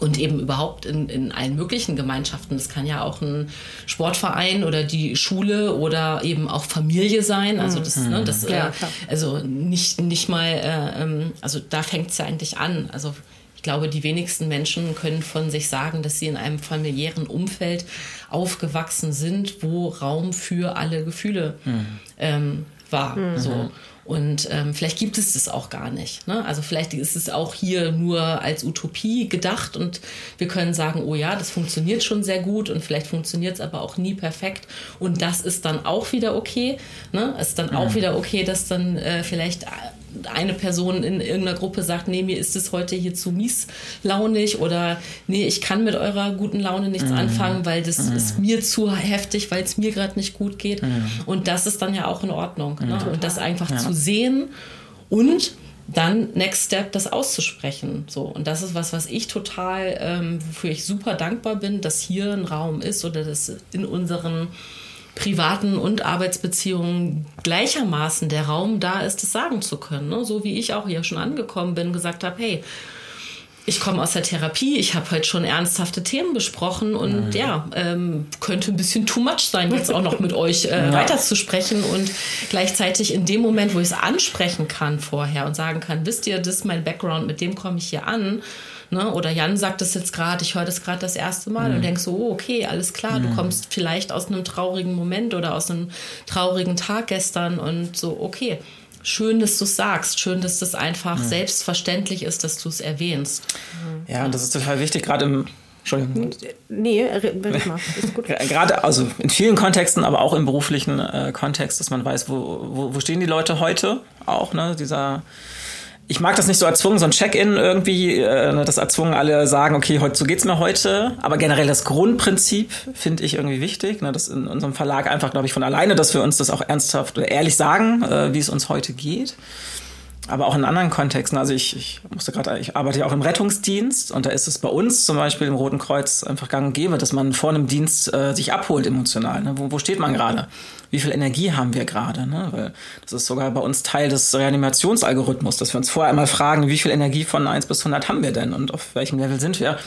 und eben überhaupt in, in allen möglichen Gemeinschaften. Das kann ja auch ein Sportverein oder die Schule oder eben auch Familie sein. Also das, mhm. ne, das ja, äh, also nicht, nicht mal, äh, ähm, also da fängt es ja eigentlich an. Also ich glaube, die wenigsten Menschen können von sich sagen, dass sie in einem familiären Umfeld aufgewachsen sind, wo Raum für alle Gefühle mhm. ähm, war. Mhm. So. Und ähm, vielleicht gibt es das auch gar nicht. Ne? Also vielleicht ist es auch hier nur als Utopie gedacht und wir können sagen, oh ja, das funktioniert schon sehr gut und vielleicht funktioniert es aber auch nie perfekt. Und das ist dann auch wieder okay. Ne? Ist dann mhm. auch wieder okay, dass dann äh, vielleicht eine Person in irgendeiner Gruppe sagt, nee, mir ist es heute hier zu mieslaunig oder nee, ich kann mit eurer guten Laune nichts mhm. anfangen, weil das mhm. ist mir zu heftig, weil es mir gerade nicht gut geht. Mhm. Und das ist dann ja auch in Ordnung. Ne? Und das einfach ja. zu sehen und dann Next Step das auszusprechen. So und das ist was, was ich total, ähm, wofür ich super dankbar bin, dass hier ein Raum ist oder dass in unseren privaten und Arbeitsbeziehungen gleichermaßen der Raum da ist, es sagen zu können. Ne? So wie ich auch hier schon angekommen bin, gesagt habe, hey, ich komme aus der Therapie, ich habe heute schon ernsthafte Themen besprochen und mhm. ja, ähm, könnte ein bisschen too much sein, jetzt auch noch mit euch äh, [laughs] ja. weiterzusprechen und gleichzeitig in dem Moment, wo ich es ansprechen kann vorher und sagen kann, wisst ihr, das ist mein Background, mit dem komme ich hier an. Ne? Oder Jan sagt es jetzt gerade, ich höre das gerade das erste Mal mhm. und denkst so, oh, okay, alles klar, mhm. du kommst vielleicht aus einem traurigen Moment oder aus einem traurigen Tag gestern und so, okay, schön, dass du es sagst, schön, dass das einfach ja. selbstverständlich ist, dass du es erwähnst. Ja, und das ist total wichtig, gerade im Entschuldigung. Nee, red mal. Ist gut. [laughs] Gerade, also in vielen Kontexten, aber auch im beruflichen äh, Kontext, dass man weiß, wo, wo, wo stehen die Leute heute auch, ne? Dieser ich mag das nicht so erzwungen, so ein Check-in irgendwie, äh, ne, das erzwungen alle sagen, okay, heute, so geht's mir heute. Aber generell das Grundprinzip finde ich irgendwie wichtig, ne, das in unserem Verlag einfach, glaube ich, von alleine, dass wir uns das auch ernsthaft oder ehrlich sagen, äh, wie es uns heute geht aber auch in anderen Kontexten. Also ich, ich musste gerade, ich arbeite ja auch im Rettungsdienst und da ist es bei uns zum Beispiel im Roten Kreuz einfach gang und gäbe, dass man vor einem Dienst äh, sich abholt emotional. Ne? Wo, wo steht man gerade? Wie viel Energie haben wir gerade? Ne? Weil das ist sogar bei uns Teil des Reanimationsalgorithmus, dass wir uns vorher einmal fragen, wie viel Energie von 1 bis 100 haben wir denn und auf welchem Level sind wir?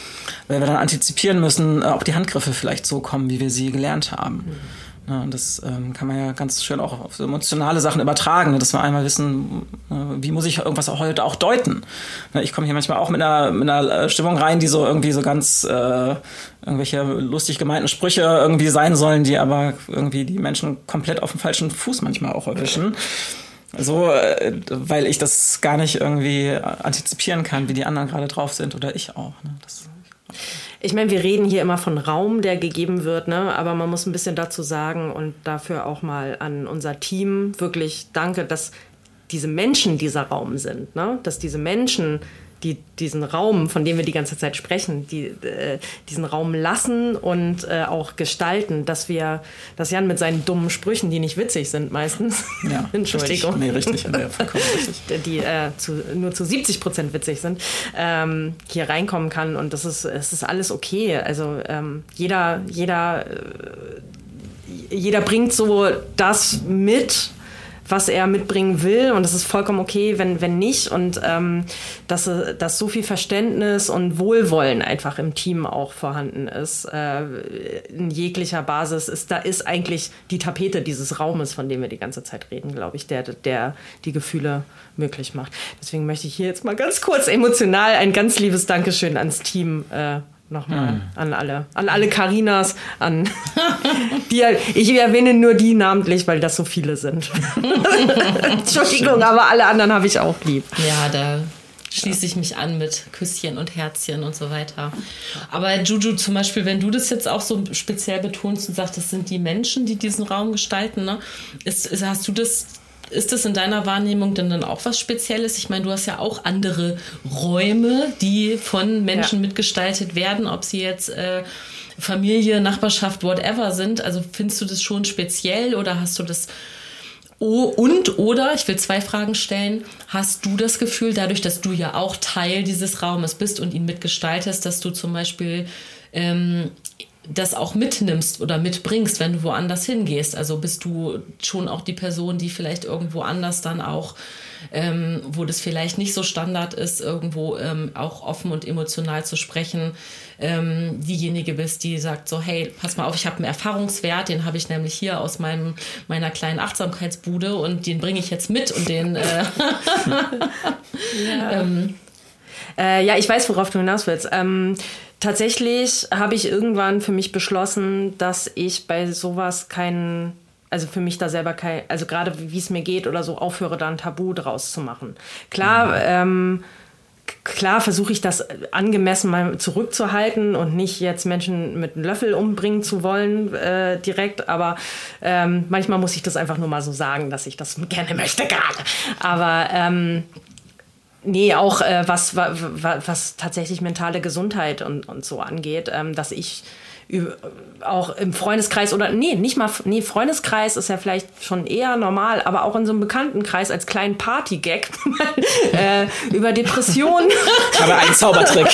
Weil wir dann antizipieren müssen, ob die Handgriffe vielleicht so kommen, wie wir sie gelernt haben. Mhm. Ja, und das ähm, kann man ja ganz schön auch auf emotionale Sachen übertragen, ne? dass wir einmal wissen, äh, wie muss ich irgendwas auch heute auch deuten. Ne? Ich komme hier manchmal auch mit einer, mit einer äh, Stimmung rein, die so irgendwie so ganz äh, irgendwelche lustig gemeinten Sprüche irgendwie sein sollen, die aber irgendwie die Menschen komplett auf dem falschen Fuß manchmal auch erwischen. So, äh, weil ich das gar nicht irgendwie antizipieren kann, wie die anderen gerade drauf sind oder ich auch. Ne? Das, ich meine, wir reden hier immer von Raum, der gegeben wird, ne? aber man muss ein bisschen dazu sagen und dafür auch mal an unser Team wirklich danke, dass diese Menschen dieser Raum sind, ne? dass diese Menschen die diesen Raum, von dem wir die ganze Zeit sprechen, die, äh, diesen Raum lassen und äh, auch gestalten, dass wir, dass Jan mit seinen dummen Sprüchen, die nicht witzig sind meistens, ja, [laughs] Entschuldigung, richtig. Nee, richtig, [laughs] die äh, zu, nur zu 70 Prozent witzig sind, ähm, hier reinkommen kann und das ist, es ist alles okay. Also ähm, jeder, jeder, äh, jeder bringt so das mit, was er mitbringen will und es ist vollkommen okay, wenn, wenn nicht und ähm, dass, dass so viel Verständnis und Wohlwollen einfach im Team auch vorhanden ist, äh, in jeglicher Basis ist, da ist eigentlich die Tapete dieses Raumes, von dem wir die ganze Zeit reden, glaube ich, der, der die Gefühle möglich macht. Deswegen möchte ich hier jetzt mal ganz kurz emotional ein ganz liebes Dankeschön ans Team äh, nochmal mhm. an alle, an alle Karinas, an [laughs] die, ich erwähne nur die namentlich, weil das so viele sind. [laughs] Entschuldigung, aber alle anderen habe ich auch lieb. Ja, da schließe ich mich an mit Küsschen und Herzchen und so weiter. Aber Juju, zum Beispiel, wenn du das jetzt auch so speziell betonst und sagst, das sind die Menschen, die diesen Raum gestalten, ne? ist, ist, hast du das ist das in deiner Wahrnehmung denn dann auch was Spezielles? Ich meine, du hast ja auch andere Räume, die von Menschen ja. mitgestaltet werden, ob sie jetzt äh, Familie, Nachbarschaft, whatever sind. Also findest du das schon speziell oder hast du das Oh, und oder, ich will zwei Fragen stellen, hast du das Gefühl, dadurch, dass du ja auch Teil dieses Raumes bist und ihn mitgestaltest, dass du zum Beispiel ähm, das auch mitnimmst oder mitbringst, wenn du woanders hingehst. Also bist du schon auch die Person, die vielleicht irgendwo anders dann auch, ähm, wo das vielleicht nicht so Standard ist, irgendwo ähm, auch offen und emotional zu sprechen, ähm, diejenige bist, die sagt so, hey, pass mal auf, ich habe einen Erfahrungswert, den habe ich nämlich hier aus meinem, meiner kleinen Achtsamkeitsbude und den bringe ich jetzt mit und den... Äh, [laughs] ja. [laughs] äh, ja, ich weiß, worauf du hinaus willst. Ähm, tatsächlich habe ich irgendwann für mich beschlossen, dass ich bei sowas keinen, also für mich da selber kein, also gerade wie es mir geht oder so, aufhöre, da ein Tabu draus zu machen. Klar, mhm. ähm, klar versuche ich das angemessen mal zurückzuhalten und nicht jetzt Menschen mit einem Löffel umbringen zu wollen äh, direkt, aber ähm, manchmal muss ich das einfach nur mal so sagen, dass ich das gerne möchte gerade. Aber ähm, Nee, auch äh, was, was, was tatsächlich mentale Gesundheit und, und so angeht, ähm, dass ich auch im Freundeskreis oder nee, nicht mal, nee, Freundeskreis ist ja vielleicht schon eher normal, aber auch in so einem Bekanntenkreis als kleinen Partygag [laughs] äh, über Depressionen. Ich habe einen Zaubertrick.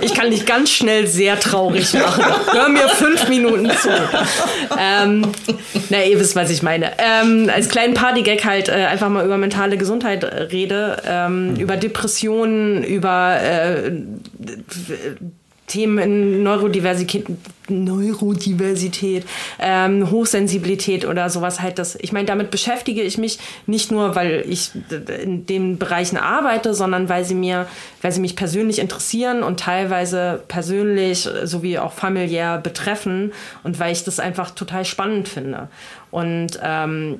ich kann dich ganz schnell sehr traurig machen. Hör mir fünf Minuten zu. Ähm, na, ihr wisst, was ich meine. Ähm, als kleinen Partygag halt äh, einfach mal über mentale Gesundheit rede, ähm, über Depressionen, über äh, Themen in Neurodiversität, Neurodiversität ähm, Hochsensibilität oder sowas halt das. Ich meine, damit beschäftige ich mich nicht nur, weil ich in den Bereichen arbeite, sondern weil sie mir, weil sie mich persönlich interessieren und teilweise persönlich sowie auch familiär betreffen und weil ich das einfach total spannend finde. Und ähm,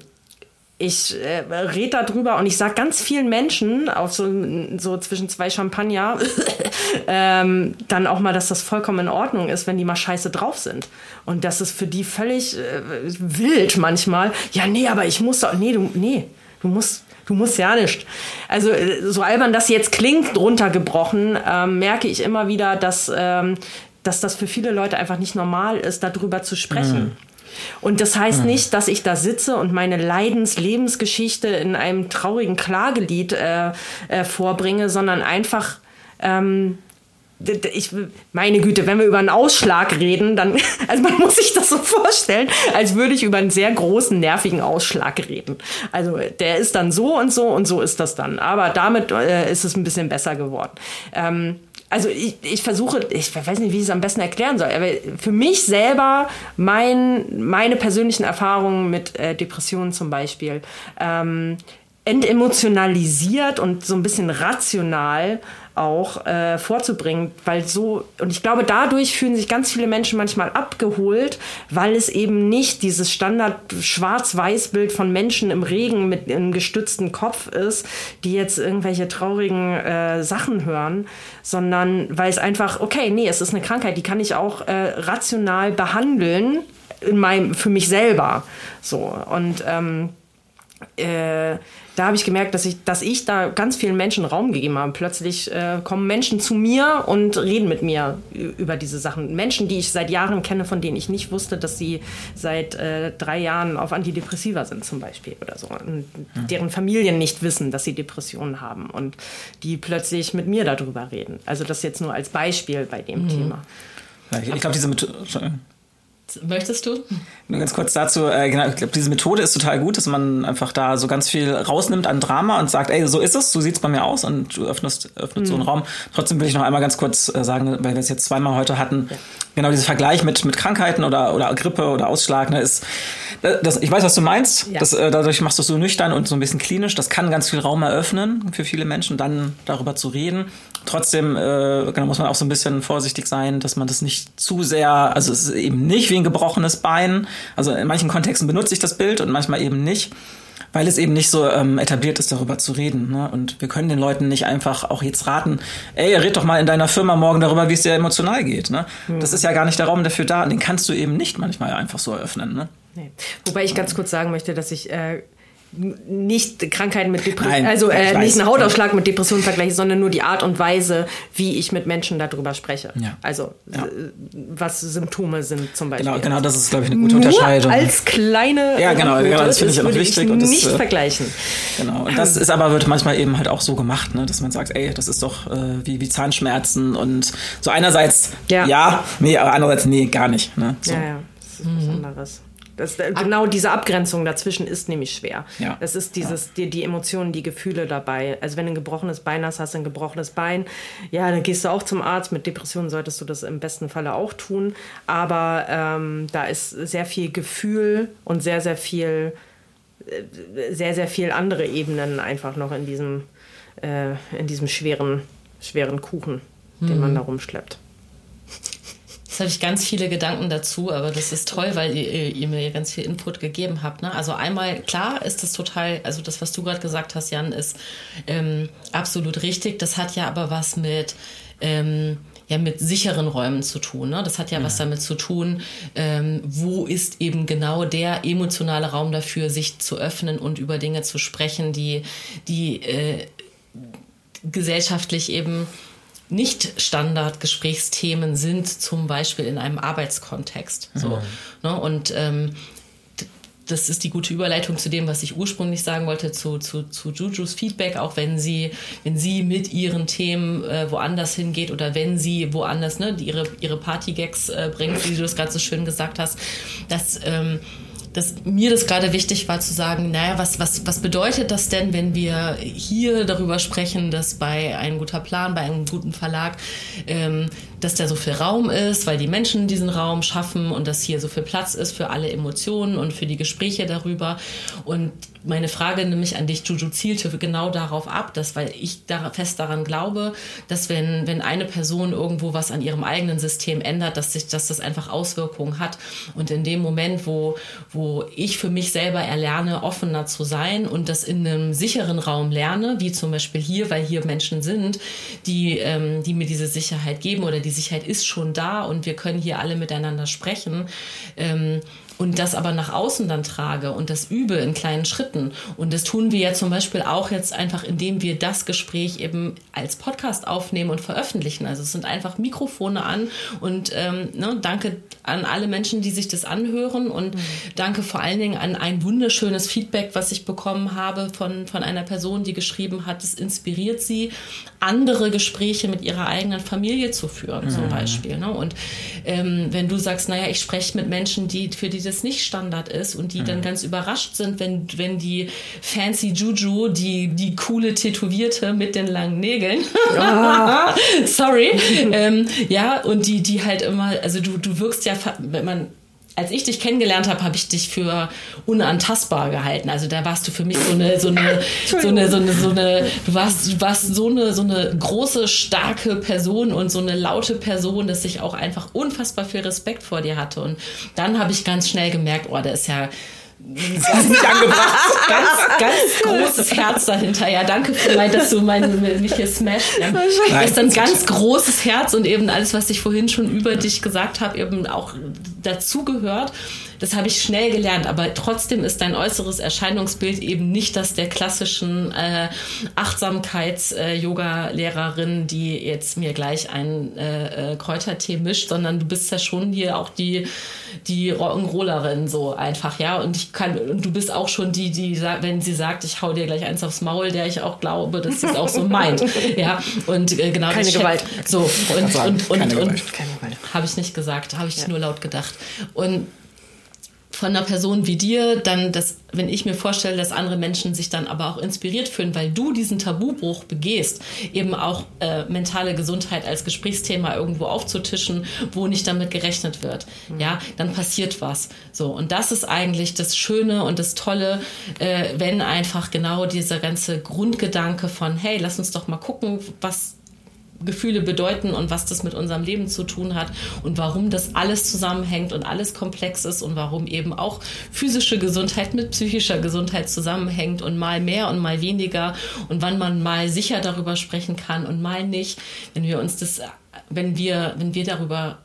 ich äh, rede darüber und ich sage ganz vielen Menschen, auch so, so zwischen zwei Champagner, [laughs] ähm, dann auch mal, dass das vollkommen in Ordnung ist, wenn die mal scheiße drauf sind. Und das ist für die völlig äh, wild manchmal. Ja, nee, aber ich muss doch, nee, du, nee, du musst, du musst ja nicht. Also äh, so albern das jetzt klingt, runtergebrochen, ähm, merke ich immer wieder, dass, ähm, dass das für viele Leute einfach nicht normal ist, darüber zu sprechen. Mhm. Und das heißt mhm. nicht, dass ich da sitze und meine Leidens-Lebensgeschichte in einem traurigen Klagelied äh, äh, vorbringe, sondern einfach ähm, ich, meine Güte, wenn wir über einen Ausschlag reden, dann, [laughs] also man muss sich das so vorstellen, als würde ich über einen sehr großen, nervigen Ausschlag reden. Also der ist dann so und so und so ist das dann. Aber damit äh, ist es ein bisschen besser geworden. Ähm, also ich, ich versuche, ich weiß nicht, wie ich es am besten erklären soll, aber für mich selber mein, meine persönlichen Erfahrungen mit äh, Depressionen zum Beispiel ähm, entemotionalisiert und so ein bisschen rational auch äh, vorzubringen, weil so, und ich glaube, dadurch fühlen sich ganz viele Menschen manchmal abgeholt, weil es eben nicht dieses Standard Schwarz-Weiß-Bild von Menschen im Regen mit einem gestützten Kopf ist, die jetzt irgendwelche traurigen äh, Sachen hören, sondern weil es einfach, okay, nee, es ist eine Krankheit, die kann ich auch äh, rational behandeln in meinem, für mich selber. So, und ähm, äh, da habe ich gemerkt, dass ich, dass ich da ganz vielen Menschen Raum gegeben habe. Plötzlich äh, kommen Menschen zu mir und reden mit mir über diese Sachen. Menschen, die ich seit Jahren kenne, von denen ich nicht wusste, dass sie seit äh, drei Jahren auf Antidepressiva sind zum Beispiel oder so. Und mhm. deren Familien nicht wissen, dass sie Depressionen haben und die plötzlich mit mir darüber reden. Also das jetzt nur als Beispiel bei dem mhm. Thema. Ich, ich glaube, diese Methode Möchtest du? Nur ganz kurz dazu, äh, genau, ich glaube, diese Methode ist total gut, dass man einfach da so ganz viel rausnimmt an Drama und sagt, ey, so ist es, so sieht's bei mir aus und du öffnest, öffnest mhm. so einen Raum. Trotzdem will ich noch einmal ganz kurz äh, sagen, weil wir es jetzt zweimal heute hatten, ja. genau dieser Vergleich mit, mit Krankheiten oder, oder Grippe oder Ausschlag, ne, ist, äh, das, ich weiß, was du meinst, ja. das, äh, dadurch machst du es so nüchtern und so ein bisschen klinisch, das kann ganz viel Raum eröffnen für viele Menschen, dann darüber zu reden. Trotzdem äh, genau, muss man auch so ein bisschen vorsichtig sein, dass man das nicht zu sehr, also es ist eben nicht wie ein gebrochenes Bein. Also in manchen Kontexten benutze ich das Bild und manchmal eben nicht, weil es eben nicht so ähm, etabliert ist, darüber zu reden. Ne? Und wir können den Leuten nicht einfach auch jetzt raten, ey, red doch mal in deiner Firma morgen darüber, wie es dir emotional geht. Ne? Mhm. Das ist ja gar nicht der Raum dafür da. Und den kannst du eben nicht manchmal einfach so eröffnen. Ne? Nee. Wobei ich ganz kurz sagen möchte, dass ich äh, nicht Krankheiten mit Depressionen, also äh, nicht einen Hautausschlag mit Depressionen vergleiche, sondern nur die Art und Weise, wie ich mit Menschen darüber spreche. Ja. Also ja. was Symptome sind zum Beispiel. Genau, genau das ist, glaube ich, eine gute nur Unterscheidung. Als kleine Ja, genau, genau das finde ich auch wichtig. und das, nicht äh, vergleichen. Genau. Und das ist aber wird manchmal eben halt auch so gemacht, ne, dass man sagt, ey, das ist doch äh, wie, wie Zahnschmerzen und so einerseits ja, ja nee, aber andererseits nee, gar nicht. Ne, so. Ja, ja, das ist was mhm. anderes. Das, äh, genau diese Abgrenzung dazwischen ist nämlich schwer. Ja. Das ist dieses, die, die Emotionen, die Gefühle dabei. Also wenn du ein gebrochenes Bein hast, hast du ein gebrochenes Bein. Ja, dann gehst du auch zum Arzt. Mit Depressionen solltest du das im besten Falle auch tun. Aber ähm, da ist sehr viel Gefühl und sehr, sehr viel, äh, sehr, sehr viel andere Ebenen einfach noch in diesem, äh, in diesem schweren, schweren Kuchen, mhm. den man mhm. da rumschleppt. Jetzt habe ich ganz viele Gedanken dazu, aber das ist toll, weil ihr, ihr mir ganz viel Input gegeben habt. Ne? Also einmal, klar ist das total, also das, was du gerade gesagt hast, Jan, ist ähm, absolut richtig. Das hat ja aber was mit... Ähm, ja mit sicheren Räumen zu tun. Ne? Das hat ja, ja, was damit zu tun, ähm, wo ist eben genau der emotionale Raum dafür, sich zu öffnen und über Dinge zu sprechen, die, die äh, gesellschaftlich eben nicht Standardgesprächsthemen sind, zum Beispiel in einem Arbeitskontext. So, mhm. ne? Und ähm, das ist die gute Überleitung zu dem, was ich ursprünglich sagen wollte, zu, zu, zu Jujus Feedback, auch wenn sie, wenn sie mit ihren Themen äh, woanders hingeht oder wenn sie woanders ne, ihre, ihre Party-Gags äh, bringt, wie du das gerade so schön gesagt hast, dass ähm, dass mir das gerade wichtig war zu sagen, naja, was, was, was bedeutet das denn, wenn wir hier darüber sprechen, dass bei einem guter Plan, bei einem guten Verlag, ähm, dass da so viel Raum ist, weil die Menschen diesen Raum schaffen und dass hier so viel Platz ist für alle Emotionen und für die Gespräche darüber. Und meine Frage nämlich an dich, Juju, zielte genau darauf ab, dass, weil ich da fest daran glaube, dass wenn, wenn eine Person irgendwo was an ihrem eigenen System ändert, dass sich, dass das einfach Auswirkungen hat. Und in dem Moment, wo, wo ich für mich selber erlerne, offener zu sein und das in einem sicheren Raum lerne, wie zum Beispiel hier, weil hier Menschen sind, die, ähm, die mir diese Sicherheit geben oder die Sicherheit ist schon da und wir können hier alle miteinander sprechen, ähm, und das aber nach außen dann trage und das übe in kleinen Schritten. Und das tun wir ja zum Beispiel auch jetzt einfach, indem wir das Gespräch eben als Podcast aufnehmen und veröffentlichen. Also es sind einfach Mikrofone an und ähm, ne, danke an alle Menschen, die sich das anhören und mhm. danke vor allen Dingen an ein wunderschönes Feedback, was ich bekommen habe von, von einer Person, die geschrieben hat, es inspiriert sie, andere Gespräche mit ihrer eigenen Familie zu führen, mhm. zum Beispiel. Ne? Und ähm, wenn du sagst, naja, ich spreche mit Menschen, die für die das nicht Standard ist und die mhm. dann ganz überrascht sind, wenn, wenn die fancy Juju, die, die coole Tätowierte mit den langen Nägeln, oh. [laughs] sorry, ähm, ja, und die, die halt immer, also du, du wirkst ja, wenn man als ich dich kennengelernt habe, habe ich dich für unantastbar gehalten. Also da warst du für mich so eine, so eine, so eine, so eine, so eine, du warst, du warst so eine, so eine große, starke Person und so eine laute Person, dass ich auch einfach unfassbar viel Respekt vor dir hatte. Und dann habe ich ganz schnell gemerkt, oh, der ist ja, das nicht angebracht. ganz, ganz [laughs] großes Herz dahinter. Ja, danke vielleicht, dass du mein, mich hier smasht. Ja. Du hast ein ganz großes Herz und eben alles, was ich vorhin schon über dich gesagt habe, eben auch dazugehört. Das habe ich schnell gelernt, aber trotzdem ist dein äußeres Erscheinungsbild eben nicht das der klassischen äh, Achtsamkeits-Yoga-Lehrerin, äh, die jetzt mir gleich einen äh, äh, Kräutertee mischt, sondern du bist ja schon hier auch die, die Rock'n'Rollerin so einfach, ja. Und ich kann, und du bist auch schon die, die sagt, wenn sie sagt, ich hau dir gleich eins aufs Maul, der ich auch glaube, dass sie es auch so [laughs] meint. Ja. Und äh, genau Keine Gewalt. So, und, und, und, und, und habe ich nicht gesagt, habe ich ja. nur laut gedacht. Und von einer Person wie dir, dann, dass, wenn ich mir vorstelle, dass andere Menschen sich dann aber auch inspiriert fühlen, weil du diesen Tabubruch begehst, eben auch äh, mentale Gesundheit als Gesprächsthema irgendwo aufzutischen, wo nicht damit gerechnet wird, mhm. ja, dann passiert was. So und das ist eigentlich das Schöne und das Tolle, äh, wenn einfach genau dieser ganze Grundgedanke von, hey, lass uns doch mal gucken, was Gefühle bedeuten und was das mit unserem Leben zu tun hat und warum das alles zusammenhängt und alles komplex ist und warum eben auch physische Gesundheit mit psychischer Gesundheit zusammenhängt und mal mehr und mal weniger und wann man mal sicher darüber sprechen kann und mal nicht. Wenn wir uns das, wenn wir, wenn wir darüber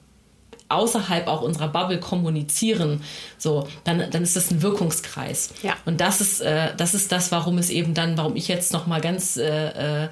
außerhalb auch unserer Bubble kommunizieren, so, dann, dann ist das ein Wirkungskreis. Ja. Und das ist, äh, das ist das, warum es eben dann, warum ich jetzt nochmal ganz äh, äh,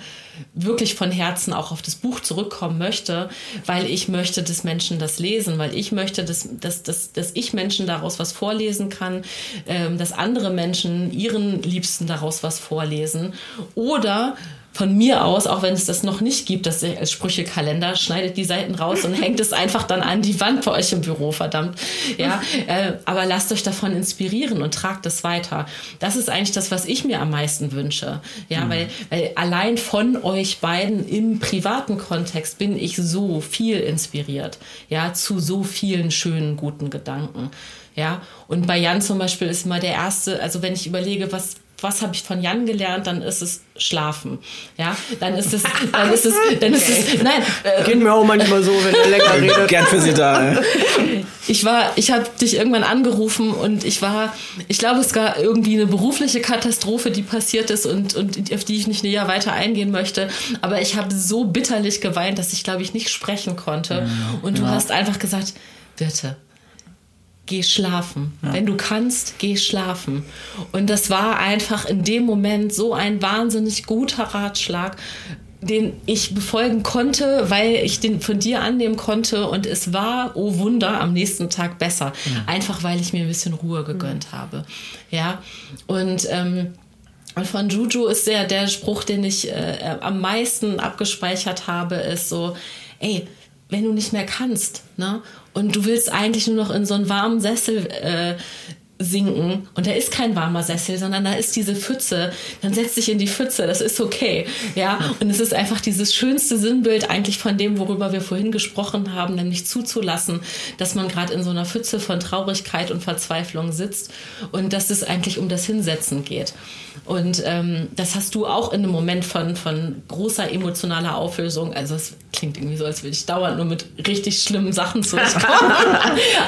wirklich von Herzen auch auf das Buch zurückkommen möchte, weil ich möchte, dass Menschen das lesen, weil ich möchte, dass, dass, dass, dass ich Menschen daraus was vorlesen kann, ähm, dass andere Menschen ihren Liebsten daraus was vorlesen oder von mir aus, auch wenn es das noch nicht gibt, das als Sprüchekalender, schneidet die Seiten raus und [laughs] hängt es einfach dann an die Wand bei euch im Büro, verdammt. Ja, [laughs] äh, aber lasst euch davon inspirieren und tragt es weiter. Das ist eigentlich das, was ich mir am meisten wünsche. Ja, mhm. weil, weil allein von euch beiden im privaten Kontext bin ich so viel inspiriert. Ja, zu so vielen schönen, guten Gedanken. Ja, und bei Jan zum Beispiel ist mal der erste, also wenn ich überlege, was, was habe ich von Jan gelernt, dann ist es Schlafen. Ja, dann ist es, [laughs] dann ist es, dann ist es, nein. Äh, Geht mir auch manchmal so, wenn er länger redet. Gern für Sie da. Ja. [laughs] Ich war, ich habe dich irgendwann angerufen und ich war, ich glaube, es war irgendwie eine berufliche Katastrophe, die passiert ist und, und auf die ich nicht näher weiter eingehen möchte. Aber ich habe so bitterlich geweint, dass ich, glaube ich, nicht sprechen konnte. Und du ja. hast einfach gesagt, bitte, geh schlafen. Ja. Wenn du kannst, geh schlafen. Und das war einfach in dem Moment so ein wahnsinnig guter Ratschlag. den ich befolgen konnte, weil ich den von dir annehmen konnte und es war, oh Wunder, am nächsten Tag besser. Ja. Einfach weil ich mir ein bisschen Ruhe gegönnt mhm. habe. Ja, und ähm, von Juju ist der, der Spruch, den ich äh, am meisten abgespeichert habe, ist so, ey, wenn du nicht mehr kannst, ne? Und du willst eigentlich nur noch in so einen warmen Sessel äh, sinken und da ist kein warmer Sessel, sondern da ist diese Pfütze, dann setz dich in die Pfütze, das ist okay. Ja, und es ist einfach dieses schönste Sinnbild eigentlich von dem, worüber wir vorhin gesprochen haben, nämlich zuzulassen, dass man gerade in so einer Pfütze von Traurigkeit und Verzweiflung sitzt und dass es eigentlich um das Hinsetzen geht. Und ähm, das hast du auch in einem Moment von, von großer emotionaler Auflösung. Also es klingt irgendwie so, als würde ich dauernd nur mit richtig schlimmen Sachen [laughs] zurückkommen.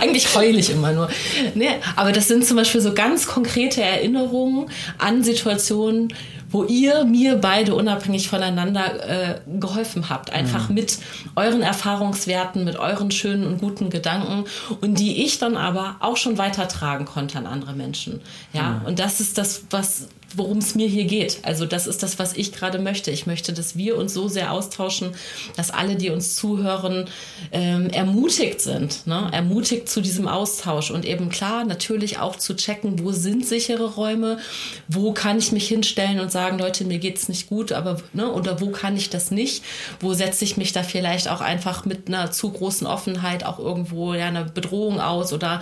Eigentlich heule ich immer nur. Nee, aber das sind zum Beispiel so ganz konkrete Erinnerungen an Situationen, wo ihr mir beide unabhängig voneinander äh, geholfen habt. Einfach mhm. mit euren Erfahrungswerten, mit euren schönen und guten Gedanken und die ich dann aber auch schon weitertragen konnte an andere Menschen. Ja, mhm. und das ist das, was worum es mir hier geht. Also das ist das, was ich gerade möchte. Ich möchte, dass wir uns so sehr austauschen, dass alle, die uns zuhören, ähm, ermutigt sind, ne? ermutigt zu diesem Austausch und eben klar natürlich auch zu checken, wo sind sichere Räume, wo kann ich mich hinstellen und sagen, Leute, mir geht's nicht gut, aber ne? oder wo kann ich das nicht? Wo setze ich mich da vielleicht auch einfach mit einer zu großen Offenheit auch irgendwo ja einer Bedrohung aus oder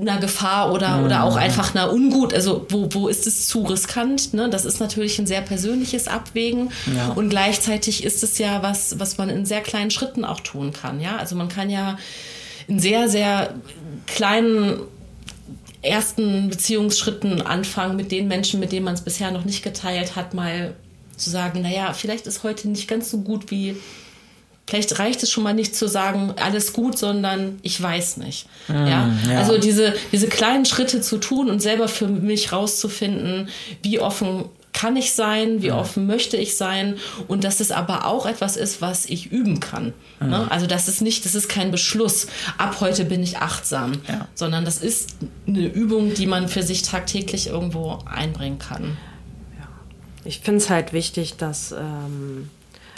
einer Gefahr oder mhm. oder auch einfach einer Ungut. Also wo wo ist es zu riskant. Ne? Das ist natürlich ein sehr persönliches Abwägen. Ja. Und gleichzeitig ist es ja was, was man in sehr kleinen Schritten auch tun kann. Ja? Also man kann ja in sehr, sehr kleinen ersten Beziehungsschritten anfangen mit den Menschen, mit denen man es bisher noch nicht geteilt hat, mal zu sagen, naja, vielleicht ist heute nicht ganz so gut wie Vielleicht reicht es schon mal nicht zu sagen, alles gut, sondern ich weiß nicht. Mm, ja? ja? Also diese, diese kleinen Schritte zu tun und selber für mich rauszufinden, wie offen kann ich sein, wie ja. offen möchte ich sein und dass es aber auch etwas ist, was ich üben kann. Ja. Ne? Also das ist nicht, das ist kein Beschluss, ab heute bin ich achtsam, ja. sondern das ist eine Übung, die man für sich tagtäglich irgendwo einbringen kann. Ich finde es halt wichtig, dass ähm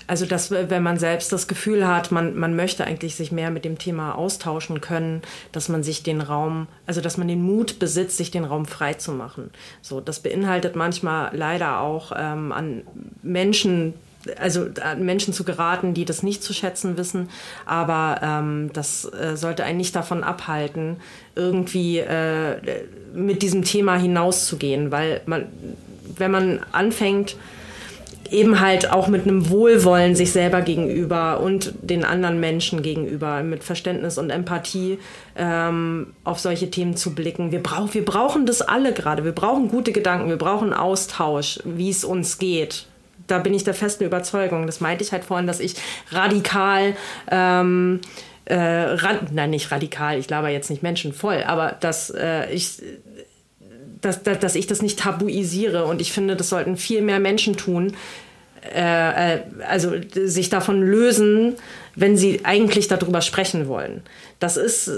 also, dass, wenn man selbst das Gefühl hat, man, man möchte eigentlich sich mehr mit dem Thema austauschen können, dass man sich den Raum, also dass man den Mut besitzt, sich den Raum frei zu machen. So, das beinhaltet manchmal leider auch ähm, an Menschen, also an Menschen zu geraten, die das nicht zu schätzen wissen, aber ähm, das äh, sollte einen nicht davon abhalten, irgendwie äh, mit diesem Thema hinauszugehen, weil man, wenn man anfängt, eben halt auch mit einem Wohlwollen sich selber gegenüber und den anderen Menschen gegenüber, mit Verständnis und Empathie ähm, auf solche Themen zu blicken. Wir, brauch, wir brauchen das alle gerade. Wir brauchen gute Gedanken, wir brauchen Austausch, wie es uns geht. Da bin ich der festen Überzeugung. Das meinte ich halt vorhin, dass ich radikal ähm, äh, nein, nicht radikal, ich laber jetzt nicht Menschen voll, aber dass äh, ich dass, dass, dass ich das nicht tabuisiere. Und ich finde, das sollten viel mehr Menschen tun. Äh, äh, also sich davon lösen, wenn sie eigentlich darüber sprechen wollen. Das ist,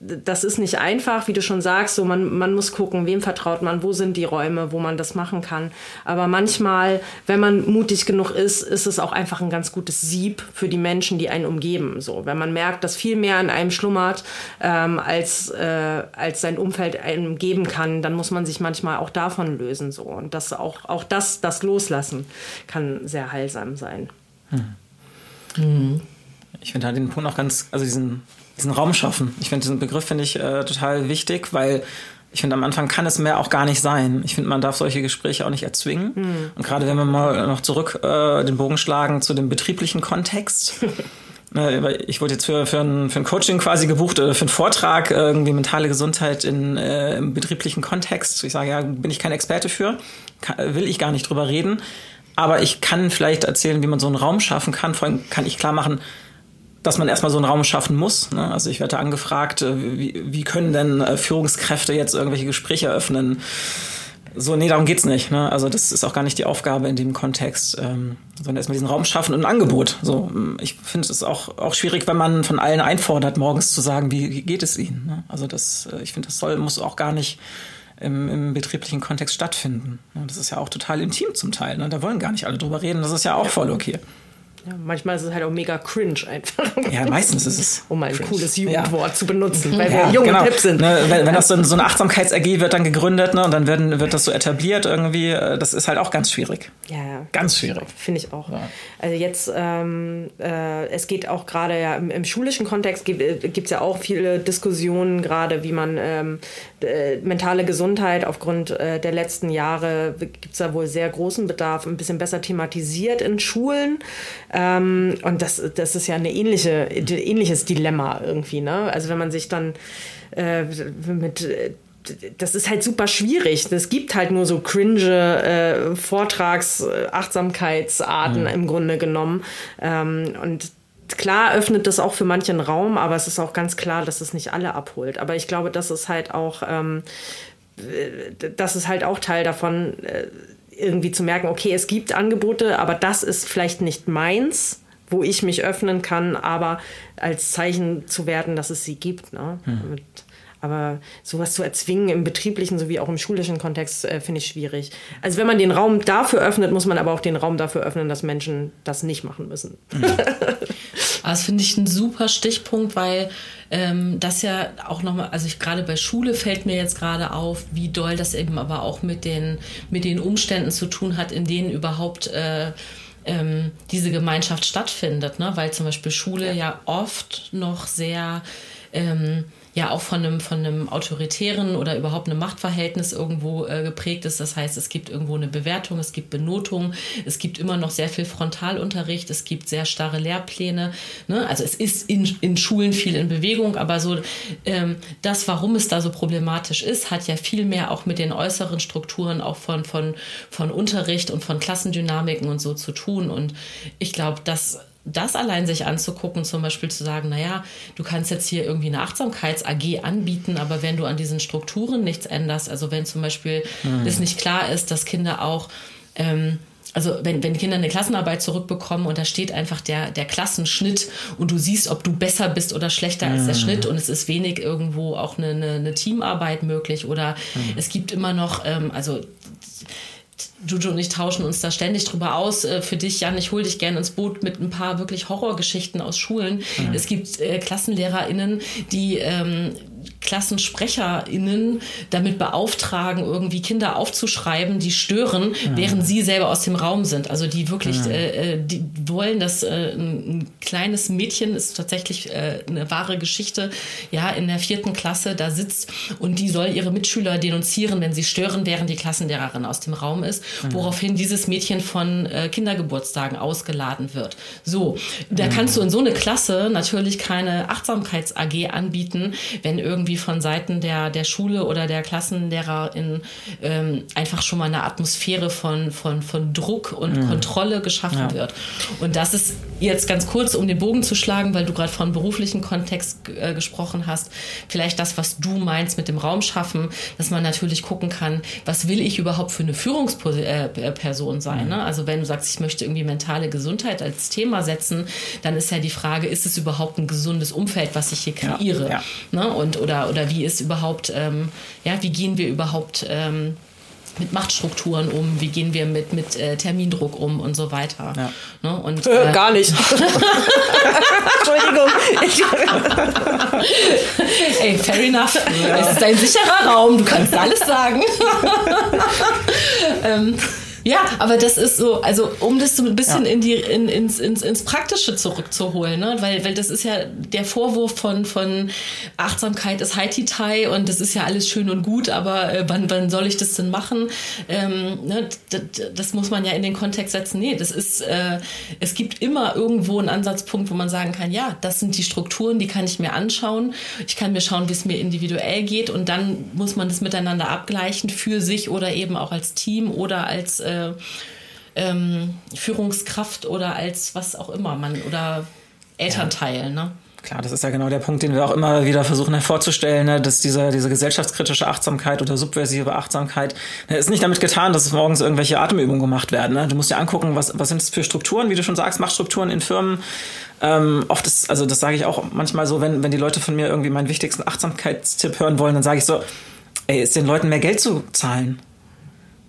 das ist nicht einfach, wie du schon sagst, so man, man muss gucken, wem vertraut man, wo sind die Räume, wo man das machen kann. Aber manchmal, wenn man mutig genug ist, ist es auch einfach ein ganz gutes Sieb für die Menschen, die einen umgeben. So, wenn man merkt, dass viel mehr in einem schlummert, ähm, als, äh, als sein Umfeld einem geben kann, dann muss man sich manchmal auch davon lösen. So. Und das auch, auch das, das Loslassen kann sehr heilsam sein. Hm. Mhm ich finde halt den Punkt auch ganz, also diesen, diesen Raum schaffen. Ich finde diesen Begriff finde ich äh, total wichtig, weil ich finde, am Anfang kann es mehr auch gar nicht sein. Ich finde, man darf solche Gespräche auch nicht erzwingen. Mhm. Und gerade wenn wir mal noch zurück äh, den Bogen schlagen zu dem betrieblichen Kontext. [laughs] äh, ich wurde jetzt für, für, ein, für ein Coaching quasi gebucht, äh, für einen Vortrag, äh, irgendwie mentale Gesundheit in, äh, im betrieblichen Kontext. Ich sage, ja, bin ich kein Experte für, kann, will ich gar nicht drüber reden. Aber ich kann vielleicht erzählen, wie man so einen Raum schaffen kann. Vor allem kann ich klar machen, dass man erstmal so einen Raum schaffen muss. Ne? Also ich werde angefragt, äh, wie, wie können denn äh, Führungskräfte jetzt irgendwelche Gespräche eröffnen? So, nee, darum geht's nicht. Ne? Also das ist auch gar nicht die Aufgabe in dem Kontext, ähm, sondern erstmal diesen Raum schaffen und ein Angebot. So, mm, ich finde es auch, auch schwierig, wenn man von allen einfordert, morgens zu sagen, wie, wie geht es ihnen. Ne? Also das, äh, ich finde, das soll, muss auch gar nicht im, im betrieblichen Kontext stattfinden. Das ist ja auch total intim zum Teil. Ne? Da wollen gar nicht alle drüber reden. Das ist ja auch voll okay. Ja, manchmal ist es halt auch mega cringe einfach. Ja, meistens ist es. Um ein cringe. cooles Jugendwort ja. zu benutzen, weil ja, wir jung genau. und hip sind. Ne, wenn, wenn das so, so eine Achtsamkeits-AG wird dann gegründet ne, und dann werden, wird das so etabliert irgendwie, äh, das ist halt auch ganz schwierig. Ja, ganz schwierig. Finde ich auch. Also jetzt, ähm, äh, es geht auch gerade ja im, im, schulischen Kontext gibt es ja auch viele Diskussionen gerade, wie man ähm, äh, mentale Gesundheit aufgrund äh, der letzten Jahre gibt es da wohl sehr großen Bedarf, ein bisschen besser thematisiert in Schulen. Ähm, und das, das ist ja ein ähnliche, ähnliches Dilemma irgendwie. Ne? Also wenn man sich dann äh, mit das ist halt super schwierig. Es gibt halt nur so cringe äh, Vortrags-Achtsamkeitsarten mhm. im Grunde genommen. Ähm, und klar öffnet das auch für manchen Raum, aber es ist auch ganz klar, dass es nicht alle abholt. Aber ich glaube, das ist halt auch, ähm, das ist halt auch Teil davon, äh, irgendwie zu merken, okay, es gibt Angebote, aber das ist vielleicht nicht meins wo ich mich öffnen kann, aber als Zeichen zu werden, dass es sie gibt. Ne? Mhm. Aber sowas zu erzwingen im betrieblichen sowie auch im schulischen Kontext äh, finde ich schwierig. Also wenn man den Raum dafür öffnet, muss man aber auch den Raum dafür öffnen, dass Menschen das nicht machen müssen. Mhm. [laughs] das finde ich ein super Stichpunkt, weil ähm, das ja auch nochmal, also ich gerade bei Schule fällt mir jetzt gerade auf, wie doll das eben aber auch mit den, mit den Umständen zu tun hat, in denen überhaupt äh, ähm, diese Gemeinschaft stattfindet, ne? weil zum Beispiel Schule ja, ja oft noch sehr ähm, ja auch von einem, von einem autoritären oder überhaupt einem Machtverhältnis irgendwo äh, geprägt ist. Das heißt, es gibt irgendwo eine Bewertung, es gibt Benotung, es gibt immer noch sehr viel Frontalunterricht, es gibt sehr starre Lehrpläne. Ne? Also es ist in, in Schulen viel in Bewegung, aber so ähm, das, warum es da so problematisch ist, hat ja viel mehr auch mit den äußeren Strukturen auch von, von, von Unterricht und von Klassendynamiken und so zu tun. Und ich glaube, dass das allein sich anzugucken, zum Beispiel zu sagen, naja, du kannst jetzt hier irgendwie eine Achtsamkeits-AG anbieten, aber wenn du an diesen Strukturen nichts änderst, also wenn zum Beispiel mhm. es nicht klar ist, dass Kinder auch ähm, also wenn, wenn Kinder eine Klassenarbeit zurückbekommen und da steht einfach der, der Klassenschnitt und du siehst, ob du besser bist oder schlechter mhm. als der mhm. Schnitt und es ist wenig irgendwo auch eine, eine, eine Teamarbeit möglich oder mhm. es gibt immer noch, ähm, also Juju und ich tauschen uns da ständig drüber aus. Äh, für dich, Jan, ich hole dich gerne ins Boot mit ein paar wirklich Horrorgeschichten aus Schulen. Mhm. Es gibt äh, KlassenlehrerInnen, die ähm, KlassensprecherInnen damit beauftragen, irgendwie Kinder aufzuschreiben, die stören, mhm. während sie selber aus dem Raum sind. Also die wirklich, mhm. äh, die wollen, dass äh, ein, kleines Mädchen ist tatsächlich äh, eine wahre Geschichte, ja, in der vierten Klasse da sitzt und die soll ihre Mitschüler denunzieren, wenn sie stören, während die Klassenlehrerin aus dem Raum ist, mhm. woraufhin dieses Mädchen von äh, Kindergeburtstagen ausgeladen wird. So, da kannst du in so eine Klasse natürlich keine Achtsamkeits-AG anbieten, wenn irgendwie irgendwie von Seiten der, der Schule oder der Klassenlehrerin ähm, einfach schon mal eine Atmosphäre von, von, von Druck und mhm. Kontrolle geschaffen ja. wird. Und das ist jetzt ganz kurz, um den Bogen zu schlagen, weil du gerade von beruflichen Kontext äh, gesprochen hast, vielleicht das, was du meinst mit dem Raum schaffen, dass man natürlich gucken kann, was will ich überhaupt für eine Führungsperson sein. Mhm. Ne? Also wenn du sagst, ich möchte irgendwie mentale Gesundheit als Thema setzen, dann ist ja die Frage, ist es überhaupt ein gesundes Umfeld, was ich hier kreiere? Ja, ja. Ne? Und, oder oder, wie ist überhaupt, ähm, ja, wie gehen wir überhaupt ähm, mit Machtstrukturen um, wie gehen wir mit, mit äh, Termindruck um und so weiter. Ja. Ne? Und, äh, Gar nicht. [laughs] Entschuldigung. Ey, fair enough. Ja. Es ist ein sicherer Raum, du kannst alles sagen. [laughs] ähm, ja, aber das ist so, also um das so ein bisschen ja. in die, in, ins, ins, ins Praktische zurückzuholen, ne? weil, weil das ist ja der Vorwurf von, von Achtsamkeit ist Haiti-Tai und das ist ja alles schön und gut, aber äh, wann, wann soll ich das denn machen? Ähm, ne? das, das muss man ja in den Kontext setzen. Nee, das ist, äh, es gibt immer irgendwo einen Ansatzpunkt, wo man sagen kann, ja, das sind die Strukturen, die kann ich mir anschauen. Ich kann mir schauen, wie es mir individuell geht und dann muss man das miteinander abgleichen für sich oder eben auch als Team oder als äh, äh, ähm, Führungskraft oder als was auch immer man oder Elternteil, ja. ne? Klar, das ist ja genau der Punkt, den wir auch immer wieder versuchen hervorzustellen, ne, dass diese, diese gesellschaftskritische Achtsamkeit oder subversive Achtsamkeit ne, ist nicht damit getan, dass morgens irgendwelche Atemübungen gemacht werden. Ne? Du musst dir angucken, was, was sind es für Strukturen, wie du schon sagst, Machtstrukturen in Firmen. Ähm, oft ist, also das sage ich auch manchmal so, wenn, wenn die Leute von mir irgendwie meinen wichtigsten Achtsamkeitstipp hören wollen, dann sage ich so, ey, ist den Leuten mehr Geld zu zahlen.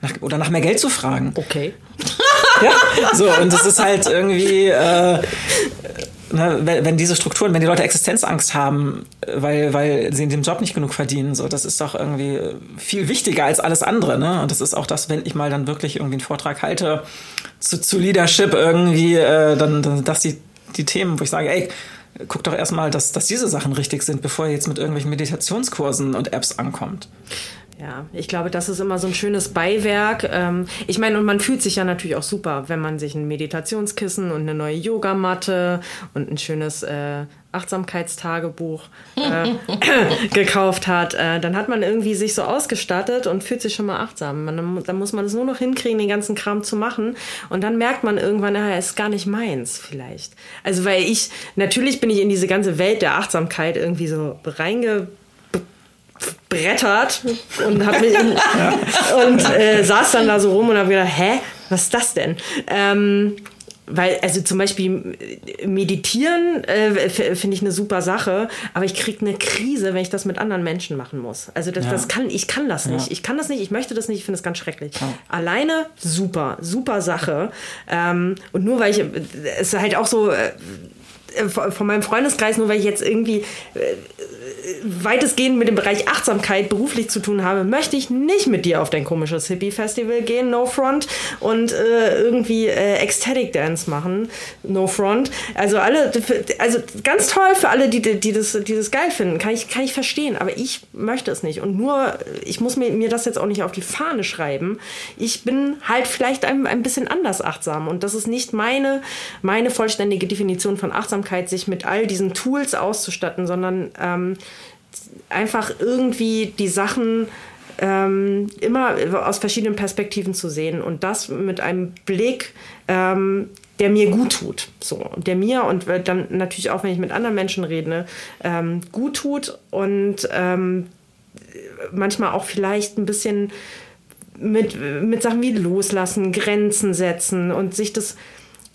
Nach, oder nach mehr Geld zu fragen. Okay. [laughs] Ja, so, und das ist halt irgendwie, äh, ne, wenn, wenn diese Strukturen, wenn die Leute Existenzangst haben, weil, weil sie in dem Job nicht genug verdienen, so, das ist doch irgendwie viel wichtiger als alles andere, ne? Und das ist auch das, wenn ich mal dann wirklich irgendwie einen Vortrag halte zu, zu Leadership irgendwie, äh, dann, dann das die, die Themen, wo ich sage, ey, guck doch erstmal, dass, dass diese Sachen richtig sind, bevor ihr jetzt mit irgendwelchen Meditationskursen und Apps ankommt. Ja, ich glaube, das ist immer so ein schönes Beiwerk. Ähm, ich meine, und man fühlt sich ja natürlich auch super, wenn man sich ein Meditationskissen und eine neue Yogamatte und ein schönes äh, Achtsamkeitstagebuch äh, [laughs] gekauft hat. Äh, dann hat man irgendwie sich so ausgestattet und fühlt sich schon mal achtsam. Dann muss man es nur noch hinkriegen, den ganzen Kram zu machen. Und dann merkt man irgendwann, naja, ist gar nicht meins vielleicht. Also, weil ich, natürlich bin ich in diese ganze Welt der Achtsamkeit irgendwie so reinge brettert und hab mich ja. und äh, saß dann da so rum und habe gedacht, hä, was ist das denn? Ähm, weil, also zum Beispiel meditieren äh, finde ich eine super Sache, aber ich kriege eine Krise, wenn ich das mit anderen Menschen machen muss. Also das, ja. das kann, ich kann das nicht. Ja. Ich kann das nicht, ich möchte das nicht, ich finde es ganz schrecklich. Ja. Alleine super, super Sache. Ähm, und nur weil ich, es ist halt auch so, äh, von meinem Freundeskreis, nur weil ich jetzt irgendwie äh, weitestgehend mit dem Bereich Achtsamkeit beruflich zu tun habe, möchte ich nicht mit dir auf dein komisches Hippie-Festival gehen, no front, und äh, irgendwie äh, Ecstatic Dance machen, no front. Also alle, also ganz toll für alle, die, die, das, die das geil finden, kann ich, kann ich verstehen, aber ich möchte es nicht. Und nur, ich muss mir, mir das jetzt auch nicht auf die Fahne schreiben. Ich bin halt vielleicht ein, ein bisschen anders achtsam und das ist nicht meine, meine vollständige Definition von Achtsamkeit, sich mit all diesen Tools auszustatten, sondern ähm, einfach irgendwie die Sachen ähm, immer aus verschiedenen Perspektiven zu sehen und das mit einem Blick, ähm, der mir gut tut. So, der mir und dann natürlich auch, wenn ich mit anderen Menschen rede, ähm, gut tut und ähm, manchmal auch vielleicht ein bisschen mit, mit Sachen wie loslassen, Grenzen setzen und sich das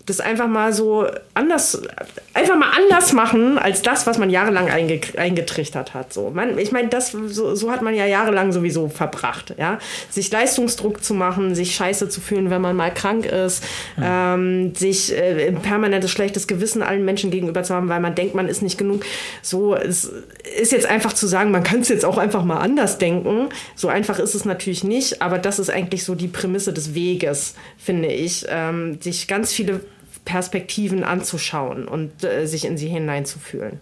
das einfach mal so anders, einfach mal anders machen als das, was man jahrelang einge, eingetrichtert hat. So, man, ich meine, das so, so, hat man ja jahrelang sowieso verbracht, ja, sich Leistungsdruck zu machen, sich scheiße zu fühlen, wenn man mal krank ist, mhm. ähm, sich äh, permanentes schlechtes Gewissen allen Menschen gegenüber zu haben, weil man denkt, man ist nicht genug. So, es ist jetzt einfach zu sagen, man könnte es jetzt auch einfach mal anders denken. So einfach ist es natürlich nicht, aber das ist eigentlich so die Prämisse des Weges, finde ich, ähm, sich ganz viele Perspektiven anzuschauen und äh, sich in sie hineinzufühlen.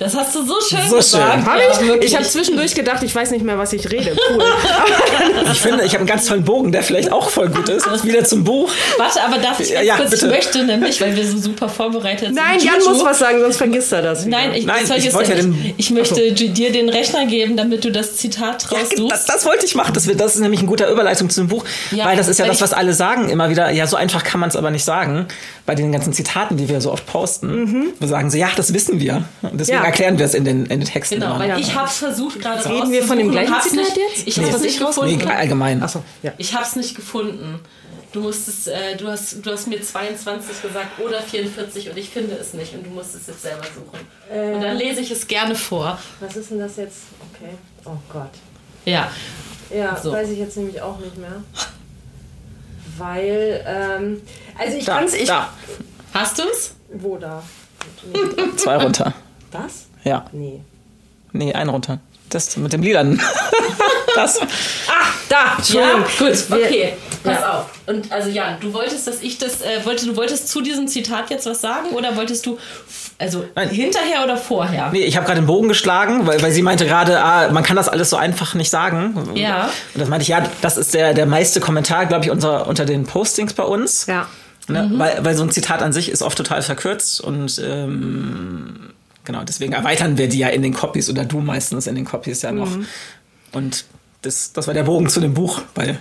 Das hast du so schön so gesagt. Schön. Hab ich ja, ich habe zwischendurch gedacht, ich weiß nicht mehr, was ich rede. Cool. [laughs] ich finde, ich habe einen ganz tollen Bogen, der vielleicht auch voll gut ist. Wieder zum Buch. Warte, aber darf ich ja, ja, kurz? Ich möchte nämlich, weil wir so super vorbereitet sind. Nein, Jan muss was sagen, sonst vergisst er das. Wieder. Nein, ich, Nein, ich, wollte ja den, ich möchte so. dir den Rechner geben, damit du das Zitat raussuchst. Ja, das, das, wollte ich machen. Das, das ist nämlich eine gute Überleitung zum Buch, weil das ist ja das, was alle sagen immer wieder. Ja, so einfach kann man es aber nicht sagen. Bei den ganzen Zitaten, die wir so oft posten, mhm. wir sagen so, ja, das wissen wir. Und deswegen erklären wir es in den in den Texten. Genau, weil ich habe es versucht gerade Reden wir von dem gleichen Zitat jetzt? Ich habe es nicht gefunden. Nee, allgemein. Achso, ja. Ich habe es nicht gefunden. Du musstest, äh, du hast, du hast mir 22 gesagt oder 44 und ich finde es nicht und du musst es jetzt selber suchen. Äh, und dann lese ich es gerne vor. Was ist denn das jetzt? Okay. Oh Gott. Ja. Ja, so. weiß ich jetzt nämlich auch nicht mehr. Weil, ähm, also ich kann es. Da. Hast du es? Wo da? [laughs] Zwei runter. Das? Ja. Nee. Nee, einen runter. Das mit dem Liedern. [laughs] das. Ah, da. Entschuldigung. Ja, gut, okay. Pass ja. auf. Und also Jan, du wolltest, dass ich das, äh, wollte, du wolltest zu diesem Zitat jetzt was sagen oder wolltest du, also Nein. hinterher oder vorher? Nee, ich habe gerade den Bogen geschlagen, weil, weil sie meinte gerade, ah, man kann das alles so einfach nicht sagen. Ja. Und das meinte ich, ja, das ist der, der meiste Kommentar, glaube ich, unter, unter den Postings bei uns. Ja. Ne? Mhm. Weil, weil so ein Zitat an sich ist oft total verkürzt und ähm, Genau, deswegen erweitern wir die ja in den Copies oder du meistens in den Copies ja noch. Mhm. Und das, das war der Bogen zu dem Buch, weil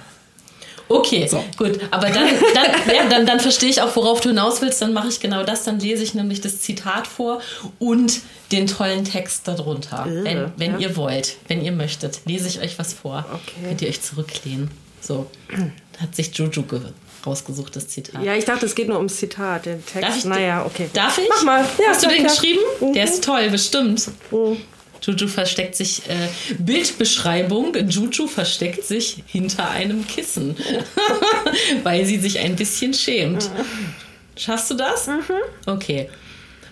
Okay, so. gut. Aber dann, dann, ja, dann, dann verstehe ich auch, worauf du hinaus willst. Dann mache ich genau das. Dann lese ich nämlich das Zitat vor und den tollen Text darunter. Äh, wenn wenn ja. ihr wollt, wenn ihr möchtet, lese ich euch was vor. Okay. Könnt ihr euch zurücklehnen. So, hat sich Juju rausgesuchtes Zitat. Ja, ich dachte, es geht nur ums Zitat. Den Text. Darf ich, naja, okay. Darf ich? Mach mal. Ja, Hast du den klar. geschrieben? Mhm. Der ist toll, bestimmt. Mhm. Juju versteckt sich, äh, Bildbeschreibung, Juju versteckt sich hinter einem Kissen, [laughs] weil sie sich ein bisschen schämt. Schaffst du das? Mhm. Okay.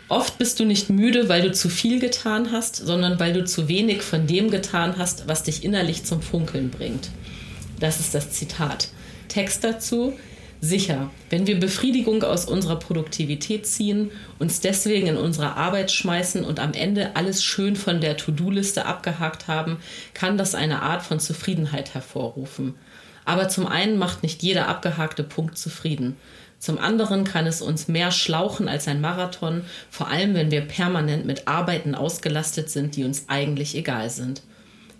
Oft bist du nicht müde, weil du zu viel getan hast, sondern weil du zu wenig von dem getan hast, was dich innerlich zum Funkeln bringt. Das ist das Zitat. Text dazu. Sicher, wenn wir Befriedigung aus unserer Produktivität ziehen, uns deswegen in unsere Arbeit schmeißen und am Ende alles schön von der To-Do-Liste abgehakt haben, kann das eine Art von Zufriedenheit hervorrufen. Aber zum einen macht nicht jeder abgehakte Punkt zufrieden. Zum anderen kann es uns mehr schlauchen als ein Marathon, vor allem wenn wir permanent mit Arbeiten ausgelastet sind, die uns eigentlich egal sind.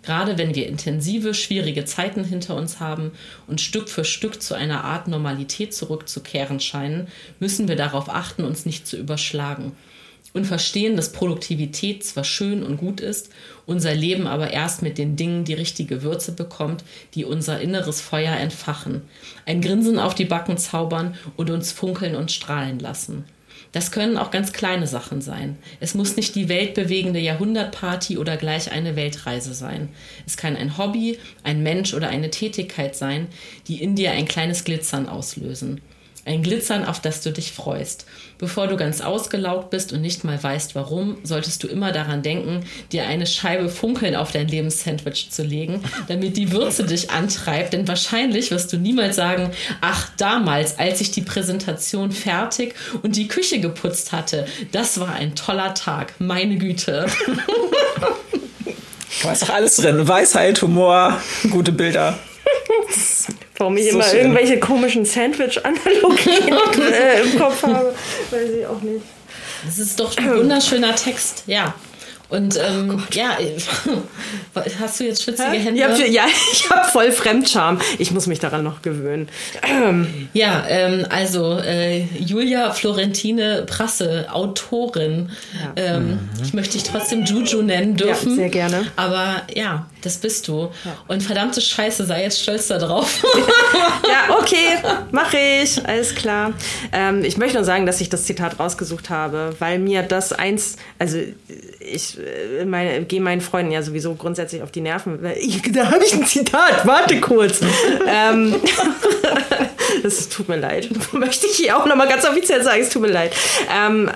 Gerade wenn wir intensive, schwierige Zeiten hinter uns haben und Stück für Stück zu einer Art Normalität zurückzukehren scheinen, müssen wir darauf achten, uns nicht zu überschlagen und verstehen, dass Produktivität zwar schön und gut ist, unser Leben aber erst mit den Dingen die richtige Würze bekommt, die unser inneres Feuer entfachen, ein Grinsen auf die Backen zaubern und uns funkeln und strahlen lassen. Das können auch ganz kleine Sachen sein. Es muss nicht die weltbewegende Jahrhundertparty oder gleich eine Weltreise sein. Es kann ein Hobby, ein Mensch oder eine Tätigkeit sein, die in dir ein kleines Glitzern auslösen. Ein Glitzern, auf das du dich freust. Bevor du ganz ausgelaugt bist und nicht mal weißt warum, solltest du immer daran denken, dir eine Scheibe Funkeln auf dein Lebenssandwich zu legen, damit die Würze dich antreibt. Denn wahrscheinlich wirst du niemals sagen, ach damals, als ich die Präsentation fertig und die Küche geputzt hatte, das war ein toller Tag. Meine Güte. [laughs] Da ist doch alles drin. Weisheit, Humor, gute Bilder. [laughs] Warum ich so immer schön. irgendwelche komischen Sandwich-Analogien [laughs] äh, im Kopf habe, weiß ich auch nicht. Das ist doch ein wunderschöner Text, ja. Und ähm, oh ja, [laughs] hast du jetzt schwitzige Hä? Hände? [laughs] Ich hab, ja, ich habe voll Fremdscham. Ich muss mich daran noch gewöhnen. Ja, ähm, also äh, Julia Florentine Prasse, Autorin. Ja. Ähm, mhm. Ich möchte dich trotzdem Juju nennen dürfen. Ja, sehr gerne. Aber ja, das bist du. Ja. Und verdammte Scheiße, sei jetzt stolz darauf. [laughs] ja, okay, mache ich. Alles klar. Ähm, ich möchte nur sagen, dass ich das Zitat rausgesucht habe, weil mir das eins, also ich äh, meine, gehe meinen Freunden ja sowieso grundsätzlich auf die Nerven. Ich, da habe ich ein Zitat, warte kurz. [laughs] ähm, [laughs] das tut mir leid. [laughs] Möchte ich hier auch nochmal ganz offiziell sagen, es tut mir leid. Ähm,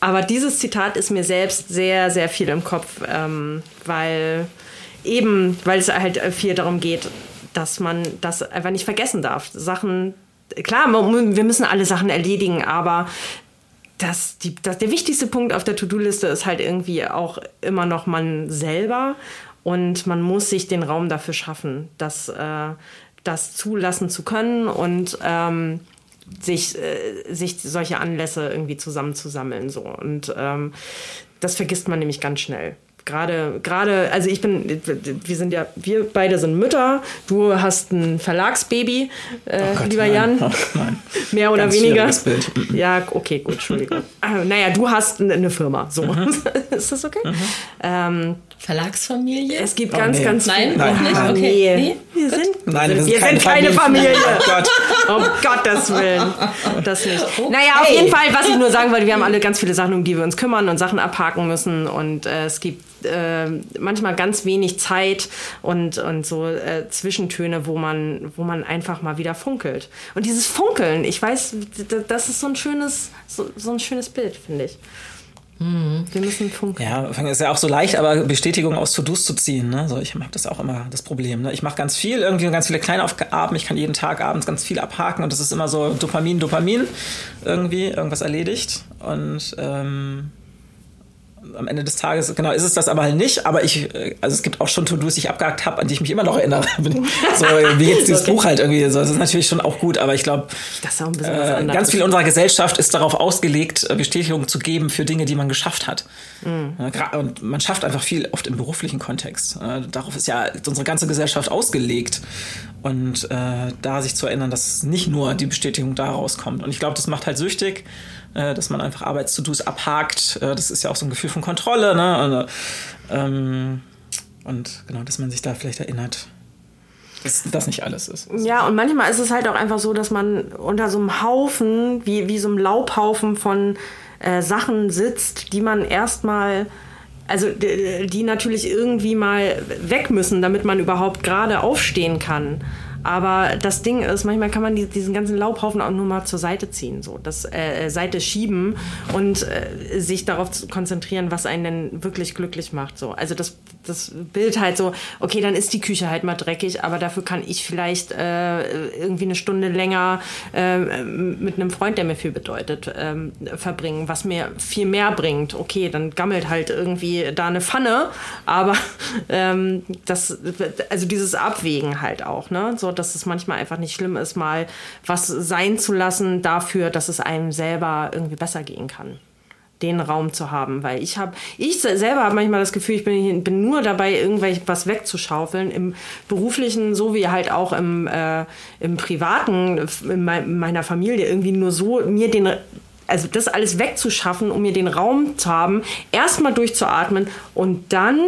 aber dieses Zitat ist mir selbst sehr, sehr viel im Kopf, ähm, weil eben, weil es halt viel darum geht, dass man das einfach nicht vergessen darf. Sachen, klar, wir müssen alle Sachen erledigen, aber das, die, das, der wichtigste Punkt auf der To-Do-Liste ist halt irgendwie auch immer noch man selber und man muss sich den Raum dafür schaffen, das, äh, das zulassen zu können und ähm, sich, äh, sich solche Anlässe irgendwie zusammenzusammeln. So. Und ähm, das vergisst man nämlich ganz schnell gerade, gerade, also ich bin, wir sind ja, wir beide sind Mütter. Du hast ein Verlagsbaby, äh, oh Gott, lieber nein. Jan. Oh, [laughs] nein. Mehr oder Ganz weniger. Bild. [laughs] Ja, okay, gut, Entschuldigung. äh, [laughs] naja, du hast eine Firma. So. Mhm. Ist das okay? Mhm. Ähm, Verlagsfamilie? Es gibt oh, ganz, nee. ganz Nein, Nein. nicht. Okay. Nee. nee. Wir sind, Nein, wir sind, wir keine, sind keine Familie. Familie. Oh Gott. [laughs] Um Gottes Willen. Das nicht. Okay. Naja, auf jeden Fall, was ich nur sagen wollte, wir haben alle ganz viele Sachen, um die wir uns kümmern und Sachen abhaken müssen. Und äh, es gibt äh, manchmal ganz wenig Zeit und, und so äh, Zwischentöne, wo man, wo man einfach mal wieder funkelt. Und dieses Funkeln, ich weiß, das ist so ein schönes, so, so ein schönes Bild, finde ich. Mhm. Wir müssen funken. Ja, ist ja auch so leicht, aber Bestätigung aus To-Dos zu ziehen. Ne? So, ich habe das auch immer das Problem. Ne? Ich mache ganz viel, irgendwie ganz viele kleine Aufgaben. Ich kann jeden Tag abends ganz viel abhaken und das ist immer so Dopamin, Dopamin. Irgendwie, irgendwas erledigt. Und ähm, am Ende des Tages, genau, ist es das aber halt nicht. Aber ich, äh, also es gibt auch schon To-Dos, die ich abgehakt habe, an die ich mich immer noch erinnere. [laughs] so wie jetzt dieses [laughs] okay. Buch halt irgendwie. So, das ist natürlich schon auch gut, aber ich glaube, äh, ganz viel unserer Gesellschaft ist darauf ausgelegt, äh, Bestätigung zu geben für Dinge, die man geschafft hat. Mhm. Und man schafft einfach viel oft im beruflichen Kontext. Äh, darauf ist ja unsere ganze Gesellschaft ausgelegt. Und äh, da sich zu erinnern, dass nicht nur die Bestätigung daraus kommt. Und ich glaube, das macht halt süchtig äh, dass man einfach Arbeits-To-Dos abhakt. Äh, das ist ja auch so ein Gefühl von Kontrolle. Ne? Und, ähm, und genau, dass man sich da vielleicht erinnert, dass das nicht alles ist. Ja, und manchmal ist es halt auch einfach so, dass man unter so einem Haufen, wie, wie so einem Laubhaufen von äh, Sachen sitzt, die man erstmal also die natürlich irgendwie mal weg müssen, damit man überhaupt gerade aufstehen kann. Aber das Ding ist, manchmal kann man die, diesen ganzen Laubhaufen auch nur mal zur Seite ziehen, so das äh, äh, Seite schieben und äh, sich darauf konzentrieren, was einen denn wirklich glücklich macht. So, also das, das Bild halt so, okay, dann ist die Küche halt mal dreckig, aber dafür kann ich vielleicht äh, irgendwie eine Stunde länger äh, mit einem Freund, der mir viel bedeutet, äh, verbringen, was mir viel mehr bringt. Okay, dann gammelt halt irgendwie da eine Pfanne, aber [laughs] ähm, das, also dieses Abwägen halt auch, ne? So, dass es manchmal einfach nicht schlimm ist, mal was sein zu lassen dafür, dass es einem selber irgendwie besser gehen kann den Raum zu haben, weil ich habe, ich selber habe manchmal das Gefühl, ich bin, bin nur dabei, irgendwas wegzuschaufeln, im beruflichen sowie halt auch im, äh, im privaten, in meiner Familie, irgendwie nur so mir den also das alles wegzuschaffen, um mir den Raum zu haben, erstmal durchzuatmen und dann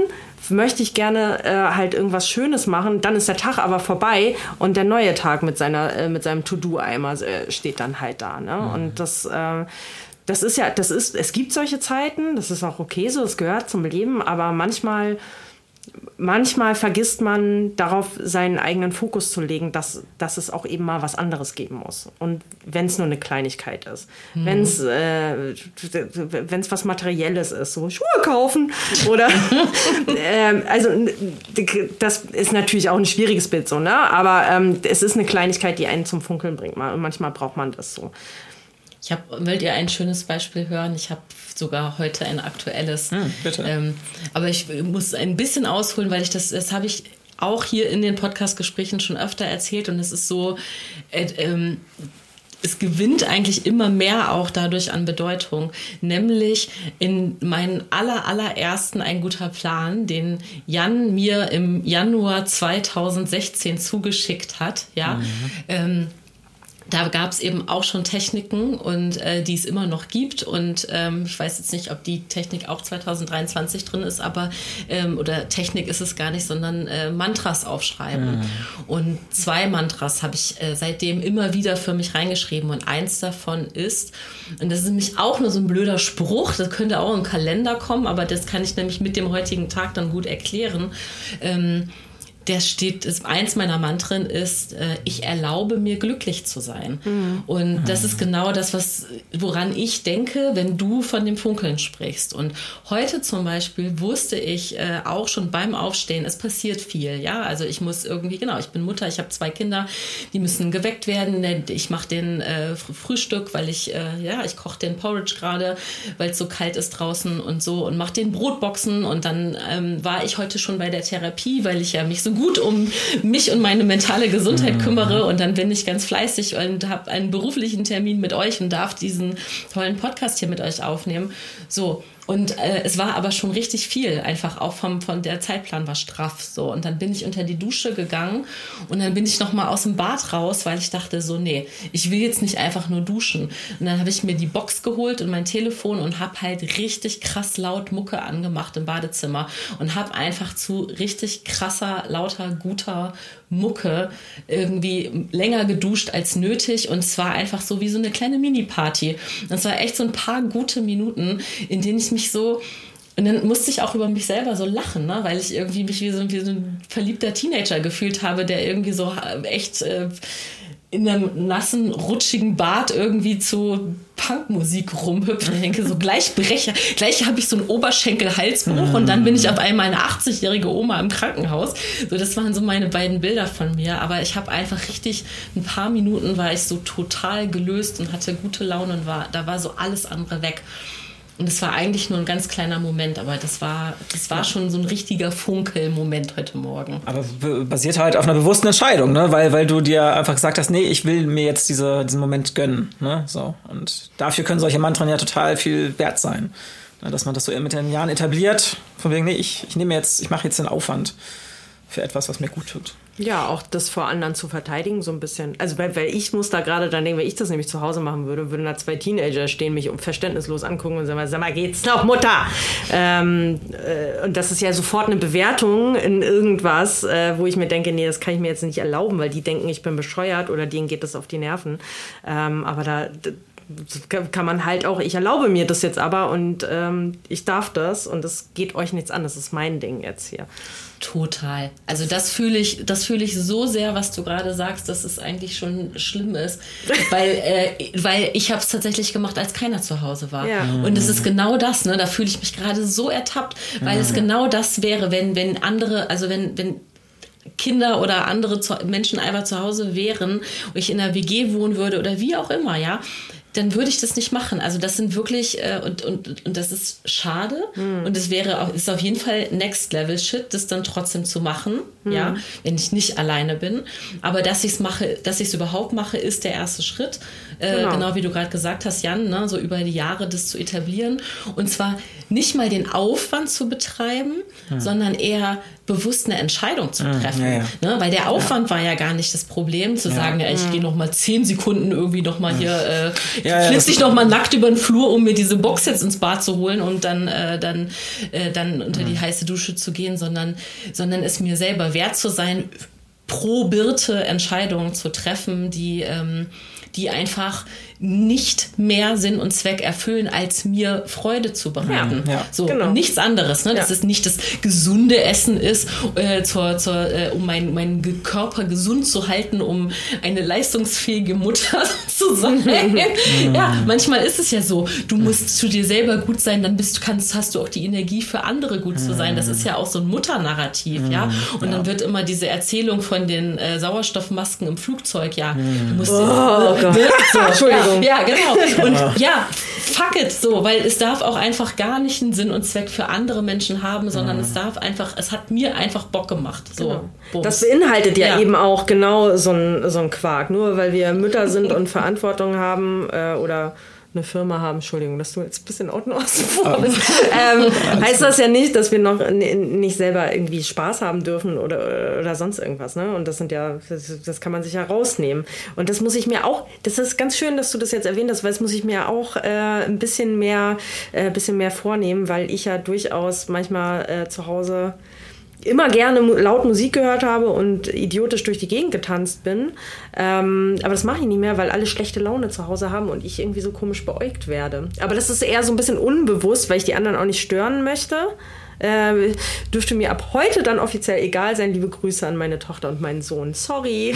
möchte ich gerne äh, halt irgendwas Schönes machen, dann ist der Tag aber vorbei und der neue Tag mit seiner äh, mit seinem To-Do-Eimer äh, steht dann halt da. Ne? Mhm. Und das äh, das ist ja, das ist, es gibt solche Zeiten, das ist auch okay so, es gehört zum Leben, aber manchmal manchmal vergisst man darauf, seinen eigenen Fokus zu legen, dass, dass es auch eben mal was anderes geben muss. Und wenn es nur eine Kleinigkeit ist. Mhm. Wenn es äh, wenn's was Materielles ist, so Schuhe kaufen oder [laughs] äh, also das ist natürlich auch ein schwieriges Bild so, ne? Aber ähm, es ist eine Kleinigkeit, die einen zum Funkeln bringt. Und manchmal braucht man das so. Ich hab, wollt ihr ein schönes Beispiel hören? Ich habe sogar heute ein aktuelles. Hm. Ähm, aber ich muss ein bisschen ausholen, weil ich das, das habe ich auch hier in den Podcast-Gesprächen schon öfter erzählt und es ist so, äh, ähm, es gewinnt eigentlich immer mehr auch dadurch an Bedeutung, nämlich in meinen aller allerersten ein guter Plan, den Jan mir im Januar 2016 zugeschickt hat, ja. Mhm. Ähm, da gab es eben auch schon Techniken und äh, die es immer noch gibt. Und ähm, ich weiß jetzt nicht, ob die Technik auch 2023 drin ist, aber ähm, oder Technik ist es gar nicht, sondern äh, Mantras aufschreiben. Mhm. Und zwei Mantras habe ich äh, seitdem immer wieder für mich reingeschrieben. Und eins davon ist, und das ist nämlich auch nur so ein blöder Spruch, das könnte auch im Kalender kommen, aber das kann ich nämlich mit dem heutigen Tag dann gut erklären. Ähm, der steht, ist, eins meiner Mantren ist, äh, ich erlaube mir glücklich zu sein. Mhm. Und das ist genau das, was, woran ich denke, wenn du von dem Funkeln sprichst. Und heute zum Beispiel wusste ich äh, auch schon beim Aufstehen, es passiert viel. Ja, also ich muss irgendwie, genau, ich bin Mutter, ich habe zwei Kinder, die müssen geweckt werden. Ich mache den äh, Frühstück, weil ich, äh, ja, ich koche den Porridge gerade, weil es so kalt ist draußen und so und mache den Brotboxen. Und dann ähm, war ich heute schon bei der Therapie, weil ich ja mich so gut um mich und meine mentale Gesundheit mhm. kümmere und dann bin ich ganz fleißig und habe einen beruflichen Termin mit euch und darf diesen tollen Podcast hier mit euch aufnehmen. So, und äh, es war aber schon richtig viel, einfach auch vom, von der Zeitplan war straff so. Und dann bin ich unter die Dusche gegangen und dann bin ich nochmal aus dem Bad raus, weil ich dachte so, nee, ich will jetzt nicht einfach nur duschen. Und dann habe ich mir die Box geholt und mein Telefon und habe halt richtig krass laut Mucke angemacht im Badezimmer und habe einfach zu richtig krasser, lauter, guter Mucke irgendwie länger geduscht als nötig und es war einfach so wie so eine kleine Mini-Party. Das war echt so ein paar gute Minuten, in denen ich mich so und dann musste ich auch über mich selber so lachen, ne? weil ich irgendwie mich wie so, wie so ein verliebter Teenager gefühlt habe, der irgendwie so echt äh, in einem nassen, rutschigen Bad irgendwie zu Punkmusik rumhüpft. Ich denke, so gleich breche, gleich habe ich so einen Oberschenkel-Halsbruch und dann bin ich auf einmal eine 80-jährige Oma im Krankenhaus. So, das waren so meine beiden Bilder von mir. Aber ich habe einfach richtig, ein paar Minuten war ich so total gelöst und hatte gute Laune und war, da war so alles andere weg. Und es war eigentlich nur ein ganz kleiner Moment, aber das war, das war schon so ein richtiger Funkel-Moment heute Morgen. Aber basiert halt auf einer bewussten Entscheidung, ne? Weil, weil du dir einfach gesagt hast, nee, ich will mir jetzt diese, diesen Moment gönnen. Ne? So. Und dafür können solche Mantren ja total viel wert sein. Ne? Dass man das so mit den Jahren etabliert, von wegen, nee, ich, ich nehme jetzt, ich mache jetzt den Aufwand für etwas, was mir gut tut. Ja, auch das vor anderen zu verteidigen, so ein bisschen. Also, weil, weil ich muss da gerade dann denken, wenn ich das nämlich zu Hause machen würde, würden da zwei Teenager stehen, mich verständnislos angucken und sagen, sag mal, geht's noch, Mutter? Ähm, äh, und das ist ja sofort eine Bewertung in irgendwas, äh, wo ich mir denke, nee, das kann ich mir jetzt nicht erlauben, weil die denken, ich bin bescheuert oder denen geht das auf die Nerven. Ähm, aber da kann man halt auch, ich erlaube mir das jetzt aber und ähm, ich darf das und es geht euch nichts an. Das ist mein Ding jetzt hier. Total. Also das fühle ich, das fühle ich so sehr, was du gerade sagst, dass es eigentlich schon schlimm ist, [laughs] weil, äh, weil ich habe es tatsächlich gemacht, als keiner zu Hause war. Ja. Und es ist genau das, ne? Da fühle ich mich gerade so ertappt, weil es genau das wäre, wenn wenn andere, also wenn wenn Kinder oder andere Menschen einfach zu Hause wären und ich in einer WG wohnen würde oder wie auch immer, ja, dann würde ich das nicht machen. Also das sind wirklich, äh, und, und, und das ist schade. Mhm. Und es wäre auch, ist auf jeden Fall Next Level Shit, das dann trotzdem zu machen, mhm. ja, wenn ich nicht alleine bin. Aber dass ich es mache, dass ich es überhaupt mache, ist der erste Schritt. Äh, genau. genau. wie du gerade gesagt hast, Jan, ne, so über die Jahre das zu etablieren. Und zwar nicht mal den Aufwand zu betreiben, mhm. sondern eher bewusst eine Entscheidung zu hm, treffen. Ja, ja. Ne? Weil der Aufwand ja. war ja gar nicht das Problem, zu sagen, ja, ich hm. gehe noch mal zehn Sekunden irgendwie noch mal hier, äh, ja, flitze ich noch mal nackt über den Flur, um mir diese Box jetzt ins Bad zu holen und dann, äh, dann, äh, dann unter die heiße Dusche zu gehen, sondern, sondern es mir selber wert zu sein, pro Birte Entscheidungen zu treffen, die, ähm, die einfach nicht mehr Sinn und Zweck erfüllen, als mir Freude zu bereiten. Ja, ja, so genau. nichts anderes. Ne? Ja. Dass es nicht das gesunde Essen ist, äh, zur, zur, äh, um meinen mein Körper gesund zu halten, um eine leistungsfähige Mutter [laughs] zu sein. ja, manchmal ist es ja so. Du musst zu dir selber gut sein, dann bist du kannst, hast du auch die Energie für andere gut zu sein. Das ist ja auch so ein Mutternarrativ, ja. Und dann wird immer diese Erzählung von den äh, Sauerstoffmasken im Flugzeug, ja. Du musst oh, den, [laughs] ne? so, [laughs] Entschuldigung. Ja, genau. Und ja, fuck it so, weil es darf auch einfach gar nicht einen Sinn und Zweck für andere Menschen haben, sondern es darf einfach, es hat mir einfach Bock gemacht. So, genau. Das beinhaltet ja, ja, eben auch genau so ein, so ein Quark. Nur weil wir Mütter sind und Verantwortung haben äh, oder eine Firma haben, Entschuldigung, dass du jetzt ein bisschen Auto außen [laughs] vor bist, ähm, heißt das ja nicht, dass wir noch nicht selber irgendwie Spaß haben dürfen oder, oder sonst irgendwas. Ne? Und das sind ja, das, das, kann man sich ja rausnehmen. Und das muss ich mir auch, das ist ganz schön, dass du das jetzt erwähnt hast, weil das muss ich mir auch äh, ein bisschen mehr, äh, bisschen mehr vornehmen, weil ich ja durchaus manchmal äh, zu Hause immer gerne laut Musik gehört habe und idiotisch durch die Gegend getanzt bin. Ähm, aber das mache ich nicht mehr, weil alle schlechte Laune zu Hause haben und ich irgendwie so komisch beäugt werde. Aber das ist eher so ein bisschen unbewusst, weil ich die anderen auch nicht stören möchte. Äh, dürfte mir ab heute dann offiziell egal sein. Liebe Grüße an meine Tochter und meinen Sohn. Sorry.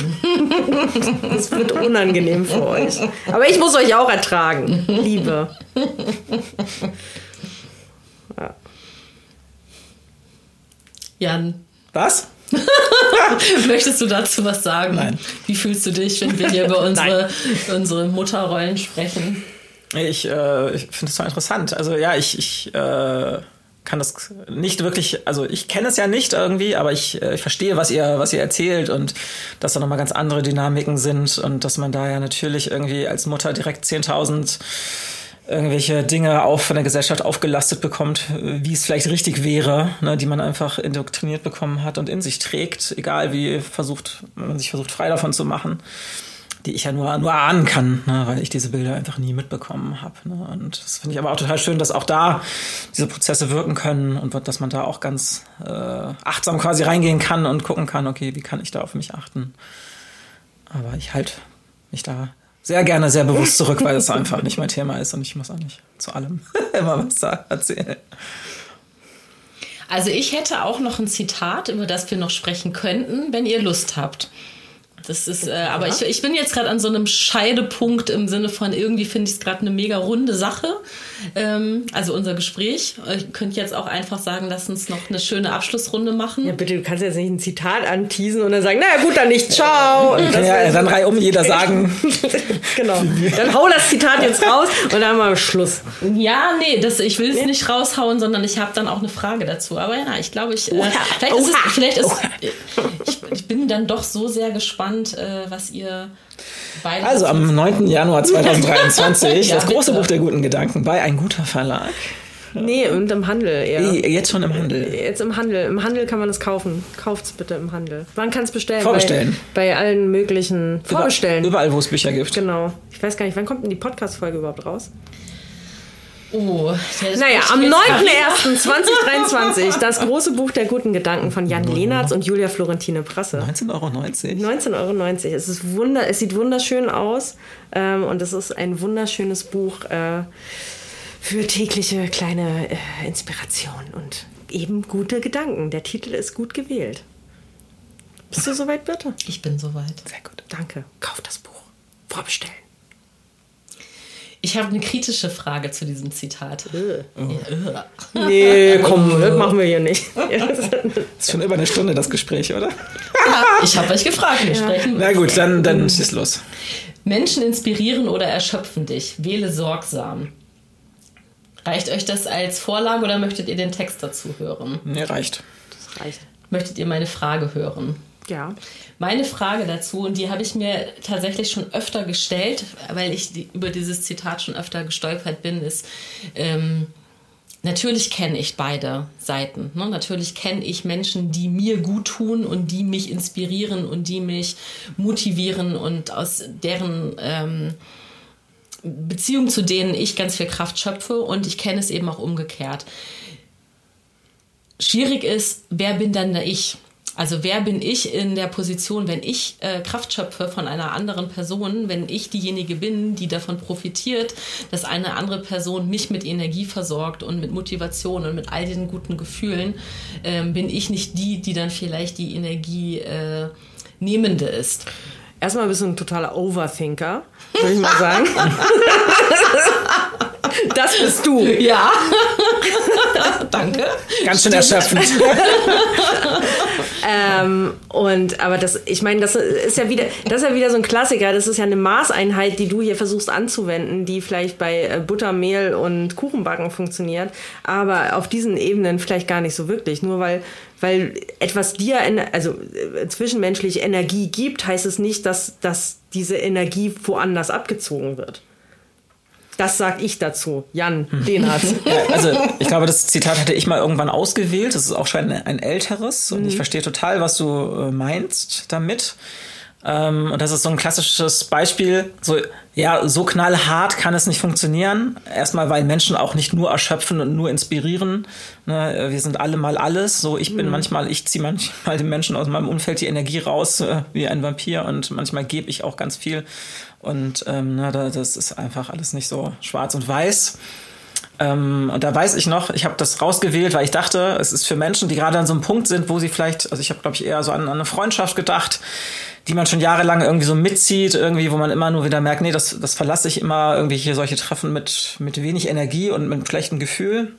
[laughs] das wird unangenehm für euch. Aber ich muss euch auch ertragen. Liebe. Jan. Was? [laughs] Möchtest du dazu was sagen? Nein. Wie fühlst du dich, wenn wir hier über [laughs] unsere, unsere Mutterrollen sprechen? Ich, äh, ich finde es so interessant. Also ja, ich, ich äh, kann das nicht wirklich, also ich kenne es ja nicht irgendwie, aber ich, äh, ich verstehe, was ihr, was ihr erzählt und dass da nochmal ganz andere Dynamiken sind und dass man da ja natürlich irgendwie als Mutter direkt 10.000 irgendwelche Dinge auch von der Gesellschaft aufgelastet bekommt, wie es vielleicht richtig wäre, ne, die man einfach indoktriniert bekommen hat und in sich trägt, egal wie versucht, man sich versucht frei davon zu machen, die ich ja nur, nur ahnen kann, ne, weil ich diese Bilder einfach nie mitbekommen habe. Ne. Und das finde ich aber auch total schön, dass auch da diese Prozesse wirken können und dass man da auch ganz äh, achtsam quasi reingehen kann und gucken kann, okay, wie kann ich da auf mich achten. Aber ich halte mich da sehr gerne sehr bewusst zurück, weil es einfach nicht mein Thema ist und ich muss auch nicht zu allem [laughs] immer was erzählen. Also ich hätte auch noch ein Zitat, über das wir noch sprechen könnten, wenn ihr Lust habt. Das ist, äh, aber ich, ich bin jetzt gerade an so einem Scheidepunkt im Sinne von irgendwie finde ich es gerade eine mega runde Sache. Ähm, also unser Gespräch. Ich könnte jetzt auch einfach sagen, lass uns noch eine schöne Abschlussrunde machen. Ja, bitte, du kannst jetzt nicht ein Zitat anteasen und dann sagen, naja gut, dann nicht, ciao. Und [laughs] ja, ja dann reih um jeder sagen. [laughs] genau. Dann hau das Zitat jetzt raus und dann haben wir Schluss. Ja, nee, das, ich will es nee. nicht raushauen, sondern ich habe dann auch eine Frage dazu. Aber ja, ich glaube, ich, äh, vielleicht, ist, es, vielleicht ist, ich, ich bin dann doch so sehr gespannt, äh, was ihr beide. Also am 9. Januar 2023 [laughs] ja, das große bitte. Buch der guten Gedanken bei ein guter Verlag. Nee, und im Handel eher. Jetzt schon im Handel. Jetzt im Handel. Im Handel kann man es kaufen. Kauft es bitte im Handel. Man kann es bestellen. Vorbestellen. Bei, bei, allen möglichen. Vorbestellen. Überall, wo es Bücher gibt. Genau. Ich weiß gar nicht, wann kommt denn die Podcast-Folge überhaupt raus? Oh, naja, am 9.01.2023 [laughs] das große Buch der guten Gedanken von Jan Lehnertz und Julia Florentine Prasse. 19,90 Euro. 19,90 Euro. Es, ist wunder, es sieht wunderschön aus ähm, und es ist ein wunderschönes Buch äh, für tägliche kleine äh, Inspiration und eben gute Gedanken. Der Titel ist gut gewählt. Bist du soweit, bitte? Ich bin soweit. Sehr gut. Danke. Kauf das Buch. Vorbestellen. Ich habe eine kritische Frage zu diesem Zitat. Äh. Ja. Nee, komm, das machen wir hier nicht. [laughs] Das ist schon über eine Stunde das Gespräch, oder? Ja, ich habe euch gefragt. Wir sprechen. Na gut, dann, dann schieß los. Menschen inspirieren oder erschöpfen dich. Wähle sorgsam. Reicht euch das als Vorlage oder möchtet ihr den Text dazu hören? Nee, reicht. Das reicht. Möchtet ihr meine Frage hören? Ja. Meine Frage dazu, und die habe ich mir tatsächlich schon öfter gestellt, weil ich über dieses Zitat schon öfter gestolpert bin, ist, ähm, natürlich kenne ich beide Seiten. Ne? Natürlich kenne ich Menschen, die mir gut tun und die mich inspirieren und die mich motivieren und aus deren ähm, Beziehung zu denen ich ganz viel Kraft schöpfe und ich kenne es eben auch umgekehrt. Schwierig ist, wer bin dann da ich? Also wer bin ich in der Position, wenn ich äh, Kraft schöpfe von einer anderen Person, wenn ich diejenige bin, die davon profitiert, dass eine andere Person mich mit Energie versorgt und mit Motivation und mit all diesen guten Gefühlen, ähm, bin ich nicht die, die dann vielleicht die Energie äh, nehmende ist. Erstmal bist du ein totaler Overthinker, würde ich mal sagen. [laughs] das bist du. Ja. [laughs] Danke. Ganz schön erschöpfend. [laughs] ähm, und aber das, ich meine, das ist ja wieder, das ist ja wieder so ein Klassiker. Das ist ja eine Maßeinheit, die du hier versuchst anzuwenden, die vielleicht bei äh, Butter, Mehl und Kuchenbacken funktioniert, aber auf diesen Ebenen vielleicht gar nicht so wirklich. Nur weil weil etwas dir, also äh, zwischenmenschliche Energie gibt, heißt es nicht, dass, dass diese Energie woanders abgezogen wird. Das sag ich dazu. Jan, den hat. [laughs] Ja, also ich glaube, das Zitat hatte ich mal irgendwann ausgewählt. Das ist auch schon ein, ein älteres und mhm. ich verstehe total, was du äh, meinst damit. Ähm, und das ist so ein klassisches Beispiel. So, ja, so knallhart kann es nicht funktionieren. Erstmal, weil Menschen auch nicht nur erschöpfen und nur inspirieren. Ne, wir sind alle mal alles. So, ich bin mhm. manchmal, ich ziehe manchmal den Menschen aus meinem Umfeld die Energie raus, äh, wie ein Vampir. Und manchmal gebe ich auch ganz viel. Und ähm, ne, das ist einfach alles nicht so schwarz und weiß. Ähm, und da weiß ich noch, ich habe das rausgewählt, weil ich dachte, es ist für Menschen, die gerade an so einem Punkt sind, wo sie vielleicht, also ich habe, glaube ich, eher so an, an eine Freundschaft gedacht, die man schon jahrelang irgendwie so mitzieht, irgendwie, wo man immer nur wieder merkt, nee, das, das verlasse ich immer, irgendwie hier solche Treffen mit, mit wenig Energie und mit schlechtem Gefühl.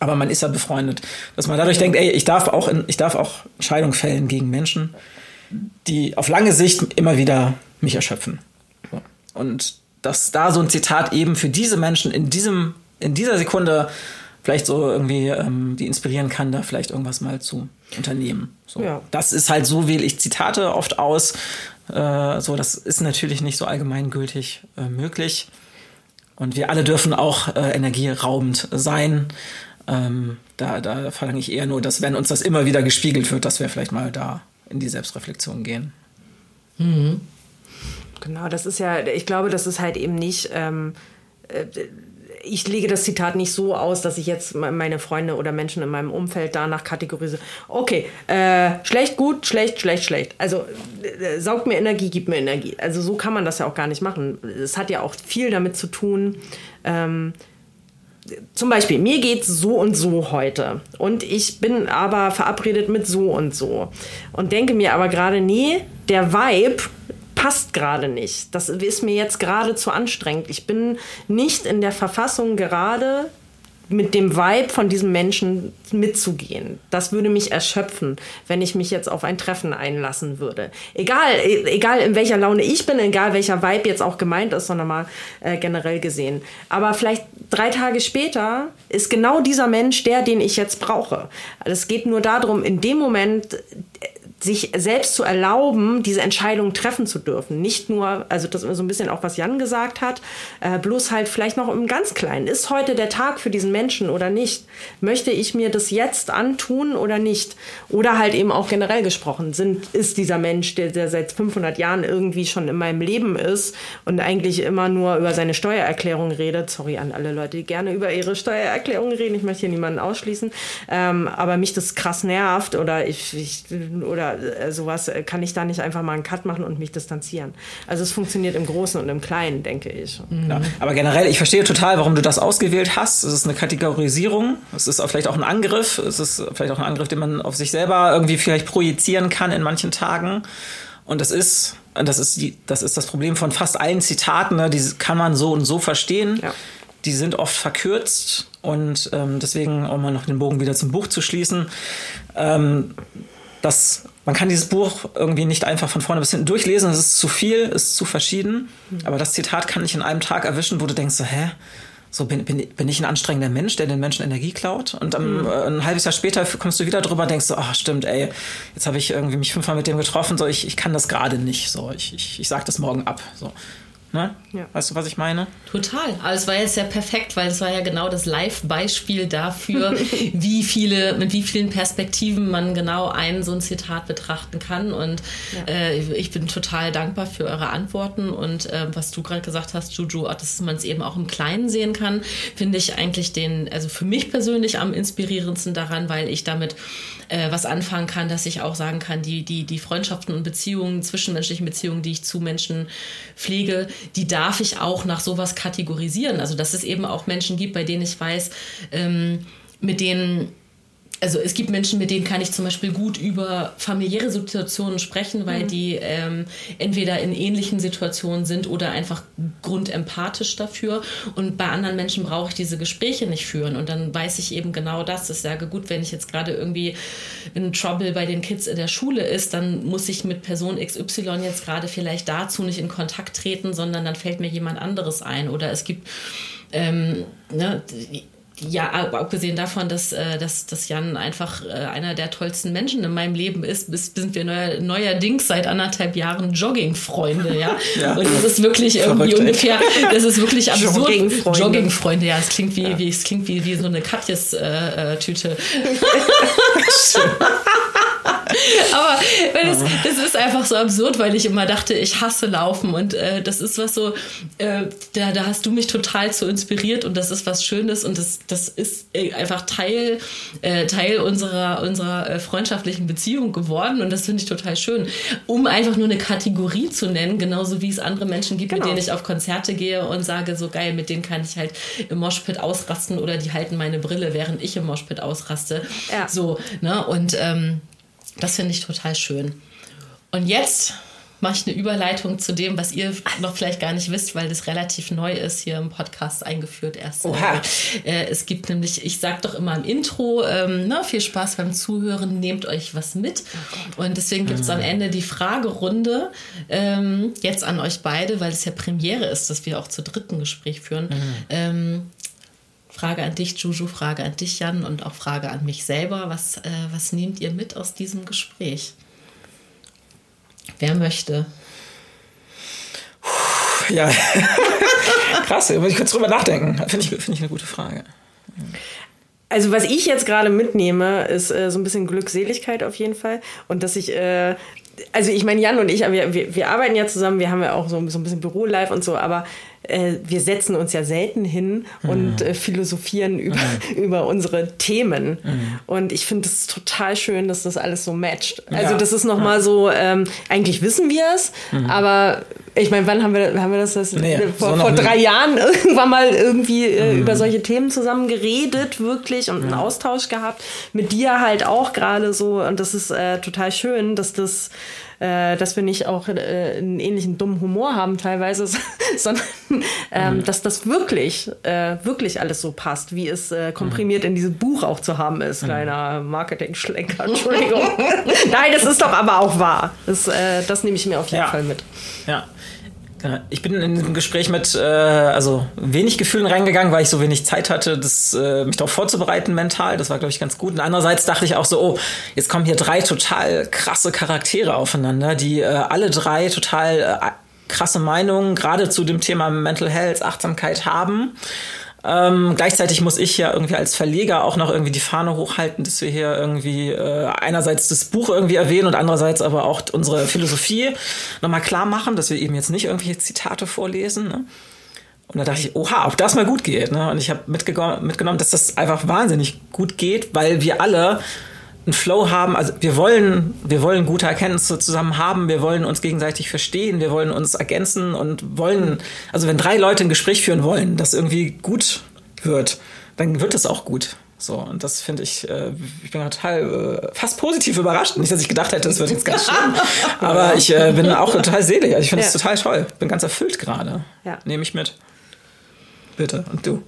Aber man ist ja befreundet. Dass man dadurch denkt, ey, ich darf auch, in, ich darf auch Scheidung fällen gegen Menschen, die auf lange Sicht immer wieder mich erschöpfen. Und dass da so ein Zitat eben für diese Menschen in diesem, in dieser Sekunde vielleicht so irgendwie ähm, die inspirieren kann, da vielleicht irgendwas mal zu unternehmen. So. Ja. Das ist halt so, wähle ich Zitate oft aus. Äh, so, das ist natürlich nicht so allgemeingültig äh, möglich. Und wir alle dürfen auch äh, energieraubend sein. Ähm, da, da verlange ich eher nur, dass wenn uns das immer wieder gespiegelt wird, dass wir vielleicht mal da in die Selbstreflexion gehen. Mhm. Genau, das ist ja, ich glaube, das ist halt eben nicht. Ähm, äh, ich lege das Zitat nicht so aus, dass ich jetzt meine Freunde oder Menschen in meinem Umfeld danach kategorisiere. Okay, äh, schlecht, gut, schlecht, schlecht, schlecht. Also äh, saugt mir Energie, gibt mir Energie. Also so kann man das ja auch gar nicht machen. Es hat ja auch viel damit zu tun. Ähm, zum Beispiel, mir geht so und so heute und ich bin aber verabredet mit so und so und denke mir aber gerade, nee, der Vibe passt gerade nicht. Das ist mir jetzt gerade zu anstrengend. Ich bin nicht in der Verfassung gerade mit dem Vibe von diesem Menschen mitzugehen. Das würde mich erschöpfen, wenn ich mich jetzt auf ein Treffen einlassen würde. Egal, egal in welcher Laune ich bin, egal welcher Vibe jetzt auch gemeint ist, sondern mal äh, generell gesehen. Aber vielleicht drei Tage später ist genau dieser Mensch der, den ich jetzt brauche. Es geht nur darum, in dem Moment sich selbst zu erlauben, diese Entscheidung treffen zu dürfen. Nicht nur, also das ist so ein bisschen auch, was Jan gesagt hat, äh, bloß halt vielleicht noch im ganz Kleinen. Ist heute der Tag für diesen Menschen oder nicht? Möchte ich mir das jetzt antun oder nicht? Oder halt eben auch generell gesprochen, sind, ist dieser Mensch, der, der seit 500 Jahren irgendwie schon in meinem Leben ist und eigentlich immer nur über seine Steuererklärung redet. Sorry an alle Leute, die gerne über ihre Steuererklärung reden. Ich möchte hier niemanden ausschließen. Ähm, aber mich das krass nervt oder ich, ich oder äh, sowas, äh, kann ich da nicht einfach mal einen Cut machen und mich distanzieren. Also es funktioniert im Großen und im Kleinen, denke ich. Ja, aber generell, ich verstehe total, warum du das ausgewählt hast. Es ist eine Kategorisierung, es ist vielleicht auch ein Angriff, es ist vielleicht auch ein Angriff, den man auf sich selber irgendwie vielleicht projizieren kann in manchen Tagen. Und das ist, das ist, die, das, ist das Problem von fast allen Zitaten, ne? die kann man so und so verstehen. Ja. Die sind oft verkürzt und ähm, deswegen, um mal noch den Bogen wieder zum Buch zu schließen, ähm, das man kann dieses Buch irgendwie nicht einfach von vorne bis hinten durchlesen. Es ist zu viel, es ist zu verschieden. Mhm. Aber das Zitat kann ich in einem Tag erwischen, wo du denkst so, hä? So bin, bin, bin ich ein anstrengender Mensch, der den Menschen Energie klaut? Und um, mhm. äh, ein halbes Jahr später kommst du wieder drüber und denkst so, ach stimmt, ey, jetzt habe ich irgendwie mich fünfmal mit dem getroffen, so ich, ich kann das gerade nicht. So, ich, ich, ich sag das morgen ab. So. Ne? Ja. Weißt du, was ich meine? Total. Also es war jetzt ja perfekt, weil es war ja genau das Live-Beispiel dafür, [laughs] wie viele, mit wie vielen Perspektiven man genau ein so ein Zitat betrachten kann. Und ja. äh, ich bin total dankbar für eure Antworten. Und äh, was du gerade gesagt hast, Juju, dass man es eben auch im Kleinen sehen kann, finde ich eigentlich den, also für mich persönlich am inspirierendsten daran, weil ich damit äh, was anfangen kann, dass ich auch sagen kann, die, die, die Freundschaften und Beziehungen, zwischenmenschlichen Beziehungen, die ich zu Menschen pflege, die darf ich auch nach sowas kategorisieren. Also dass es eben auch Menschen gibt, bei denen ich weiß, ähm, mit denen also es gibt Menschen, mit denen kann ich zum Beispiel gut über familiäre Situationen sprechen, weil mhm. die ähm, entweder in ähnlichen Situationen sind oder einfach grundempathisch dafür. Und bei anderen Menschen brauche ich diese Gespräche nicht führen. Und dann weiß ich eben genau das. Ich sage, gut, wenn ich jetzt gerade irgendwie in Trouble bei den Kids in der Schule ist, dann muss ich mit Person XY jetzt gerade vielleicht dazu nicht in Kontakt treten, sondern dann fällt mir jemand anderes ein. Oder es gibt ähm, ne, ja, abgesehen davon, dass, äh, dass, dass Jan einfach äh, einer der tollsten Menschen in meinem Leben ist, bis, sind wir neuer, neuerdings seit anderthalb Jahren Jogging-Freunde, ja? [laughs] ja. Und das ist wirklich irgendwie Verrückt, ungefähr, das ist wirklich [laughs] absurd. Jogging-Freunde. Jogging-Freunde, ja, es klingt wie, ja. wie, es klingt wie, wie so eine Katjes-Tüte. Äh, [laughs] [laughs] Aber das, das, ist einfach so absurd, weil ich immer dachte, ich hasse Laufen und äh, das ist was so, äh, da, da hast du mich total so inspiriert und das ist was Schönes und das, das ist äh, einfach Teil, äh, Teil unserer, unserer äh, freundschaftlichen Beziehung geworden und das finde ich total schön. Um einfach nur eine Kategorie zu nennen, genauso wie es andere Menschen gibt, genau. mit denen ich auf Konzerte gehe und sage, so geil, mit denen kann ich halt im Moshpit ausrasten oder die halten meine Brille, während ich im Moshpit ausraste. Ja. So, ne? Und ähm, das finde ich total schön. Und jetzt mache ich eine Überleitung zu dem, was ihr noch vielleicht gar nicht wisst, weil das relativ neu ist, hier im Podcast eingeführt erst. Oha. Äh, es gibt nämlich, ich sage doch immer im Intro, ähm, na, viel Spaß beim Zuhören, nehmt euch was mit. Oh und deswegen gibt es mhm. am Ende die Fragerunde ähm, jetzt an euch beide, weil es ja Premiere ist, dass wir auch zu dritten Gespräch führen. Mhm. Ähm, Frage an dich, Juju, Frage an dich, Jan, und auch Frage an mich selber. Was, äh, was nehmt ihr mit aus diesem Gespräch? Wer möchte? Ja, [laughs] krass, da muss ich kurz drüber nachdenken. Finde ich, find ich eine gute Frage. Also was ich jetzt gerade mitnehme, ist äh, so ein bisschen Glückseligkeit auf jeden Fall. Und dass ich, äh, also ich meine, Jan und ich, wir, wir, wir arbeiten ja zusammen, wir haben ja auch so, so ein bisschen Büro-Live und so, aber äh, wir setzen uns ja selten hin und mhm. äh, philosophieren über, mhm. [laughs] über unsere Themen. Mhm. Und ich finde es total schön, dass das alles so matcht. Also ja. das ist nochmal ja. so, ähm, eigentlich wissen wir es, mhm. aber ich meine, wann haben wir, haben wir das, das nee, vor, so vor drei nicht. Jahren [laughs] irgendwann mal irgendwie äh, mhm. über solche Themen zusammen geredet, wirklich, und einen Austausch gehabt. Mit dir halt auch gerade so. Und das ist äh, total schön, dass das äh, dass wir nicht auch äh, einen ähnlichen dummen Humor haben teilweise, [laughs] sondern ähm, mhm. dass das wirklich, äh, wirklich alles so passt, wie es äh, komprimiert mhm. in diesem Buch auch zu haben ist. Mhm. Kleiner Marketing-Schlenker, [laughs] Entschuldigung. Nein, das ist doch aber auch wahr. Das, äh, das nehme ich mir auf jeden ja. Fall mit. Ja. Ich bin in diesem Gespräch mit äh, also wenig Gefühlen reingegangen, weil ich so wenig Zeit hatte, das, äh, mich darauf vorzubereiten mental. Das war, glaube ich, ganz gut. Und andererseits dachte ich auch so, oh, jetzt kommen hier drei total krasse Charaktere aufeinander, die äh, alle drei total äh, krasse Meinungen gerade zu dem Thema Mental Health, Achtsamkeit haben. Ähm, gleichzeitig muss ich ja irgendwie als Verleger auch noch irgendwie die Fahne hochhalten, dass wir hier irgendwie äh, einerseits das Buch irgendwie erwähnen und andererseits aber auch unsere Philosophie nochmal klar machen, dass wir eben jetzt nicht irgendwelche Zitate vorlesen. Ne? Und da dachte ich, oha, ob das mal gut geht. Ne? Und ich habe mitgenommen, dass das einfach wahnsinnig gut geht, weil wir alle einen Flow haben. Also wir wollen, wir wollen gute Erkenntnisse zusammen haben, wir wollen uns gegenseitig verstehen, wir wollen uns ergänzen und wollen, also wenn drei Leute ein Gespräch führen wollen, das irgendwie gut wird, dann wird es auch gut. So, und das finde ich, äh, ich bin total äh, fast positiv überrascht. Nicht, dass ich gedacht hätte, es wird jetzt ganz schlimm. [laughs] Aber ich äh, bin auch total selig. Also ich finde es ja. total toll. Bin ganz erfüllt gerade. Ja. Nehme ich mit. Bitte. Und du?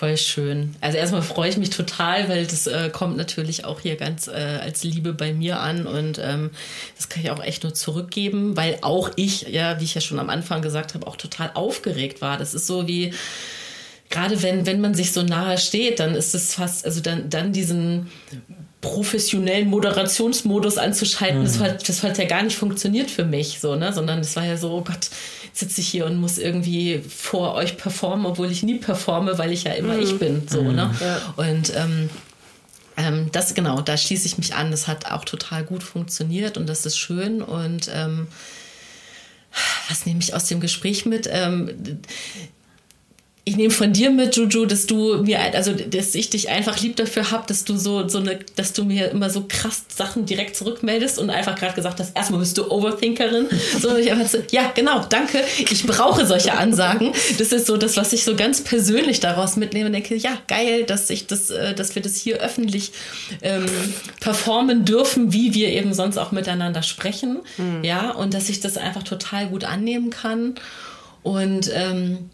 Voll schön. Also erstmal freue ich mich total, weil das äh, kommt natürlich auch hier ganz äh, als Liebe bei mir an und ähm, das kann ich auch echt nur zurückgeben, weil auch ich, ja, wie ich ja schon am Anfang gesagt habe, auch total aufgeregt war. Das ist so wie, gerade wenn, wenn man sich so nahe steht, dann ist es fast, also dann, dann diesen professionellen Moderationsmodus anzuschalten, mhm. das, hat, das hat ja gar nicht funktioniert für mich, so, ne? Sondern es war ja so, oh Gott, sitze ich hier und muss irgendwie vor euch performen, obwohl ich nie performe, weil ich ja immer mhm. ich bin, so, mhm. ne? Ja. Und ähm, ähm, das genau, da schließe ich mich an. Das hat auch total gut funktioniert und das ist schön und ähm, was nehme ich aus dem Gespräch mit? Ähm, ich nehme von dir mit, Juju, dass du mir, also dass ich dich einfach lieb dafür habe, dass du so, so eine, dass du mir immer so krass Sachen direkt zurückmeldest und einfach gerade gesagt hast, erstmal bist du Overthinkerin. So, ich einfach so, ja, genau, danke. Ich brauche solche Ansagen. Das ist so das, was ich so ganz persönlich daraus mitnehme und denke, ja, geil, dass ich das, äh, dass wir das hier öffentlich ähm, performen dürfen, wie wir eben sonst auch miteinander sprechen. Mhm. Ja, und dass ich das einfach total gut annehmen kann. Und ähm,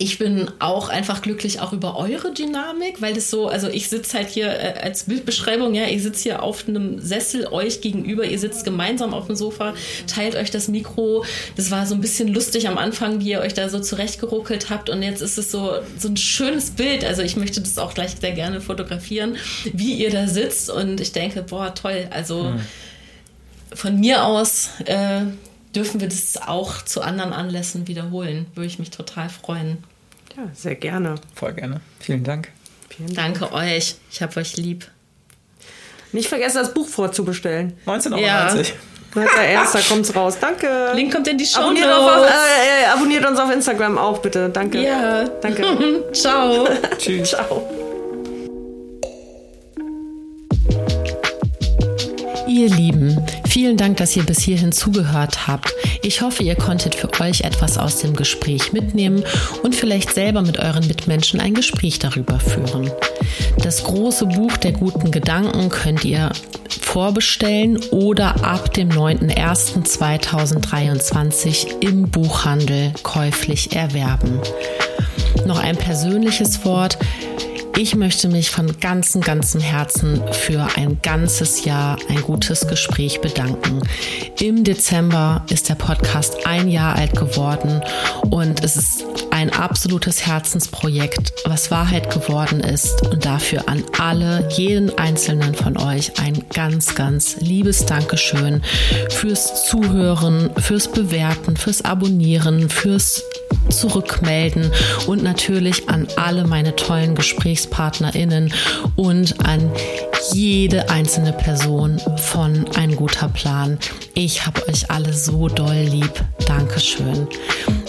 ich bin auch einfach glücklich auch über eure Dynamik, weil das so, also ich sitze halt hier äh, als Bildbeschreibung, ja, ich sitze hier auf einem Sessel euch gegenüber, ihr sitzt gemeinsam auf dem Sofa, teilt euch das Mikro. Das war so ein bisschen lustig am Anfang, wie ihr euch da so zurechtgeruckelt habt und jetzt ist es so, so ein schönes Bild. Also ich möchte das auch gleich sehr gerne fotografieren, wie ihr da sitzt und ich denke, boah, toll. Also mhm. von mir aus äh, dürfen wir das auch zu anderen Anlässen wiederholen. Würde ich mich total freuen. Ja, sehr gerne. Voll gerne. Vielen Dank. Vielen Dank. Danke euch. Ich habe euch lieb. Nicht vergessen, das Buch vorzubestellen. 1990. Ja. Erster kommt's raus. Danke. Link kommt in die Show. Abonniert, auf, äh, äh, abonniert uns auf Instagram auch bitte. Danke. Ja. Danke. [laughs] Ciao. Tschüss. [laughs] Ciao. Ihr Lieben, vielen Dank, dass ihr bis hierhin zugehört habt. Ich hoffe, ihr konntet für euch etwas aus dem Gespräch mitnehmen und vielleicht selber mit euren Mitmenschen ein Gespräch darüber führen. Das große Buch der guten Gedanken könnt ihr vorbestellen oder ab dem 9.01.2023 im Buchhandel käuflich erwerben. Noch ein persönliches Wort. Ich möchte mich von ganzem, ganzem Herzen für ein ganzes Jahr ein gutes Gespräch bedanken. Im Dezember ist der Podcast ein Jahr alt geworden und es ist ein absolutes Herzensprojekt, was Wahrheit geworden ist. Und dafür an alle, jeden einzelnen von euch ein ganz, ganz liebes Dankeschön fürs Zuhören, fürs Bewerten, fürs Abonnieren, fürs Zurückmelden und natürlich an alle meine tollen GesprächspartnerInnen und an jede einzelne Person von Ein guter Plan. Ich habe euch alle so doll lieb. Dankeschön.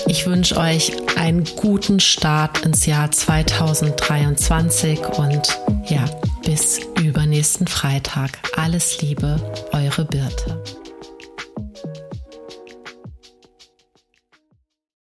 Ich wünsche euch einen guten Start ins Jahr 2023 und ja, bis übernächsten Freitag. Alles Liebe, eure Birte.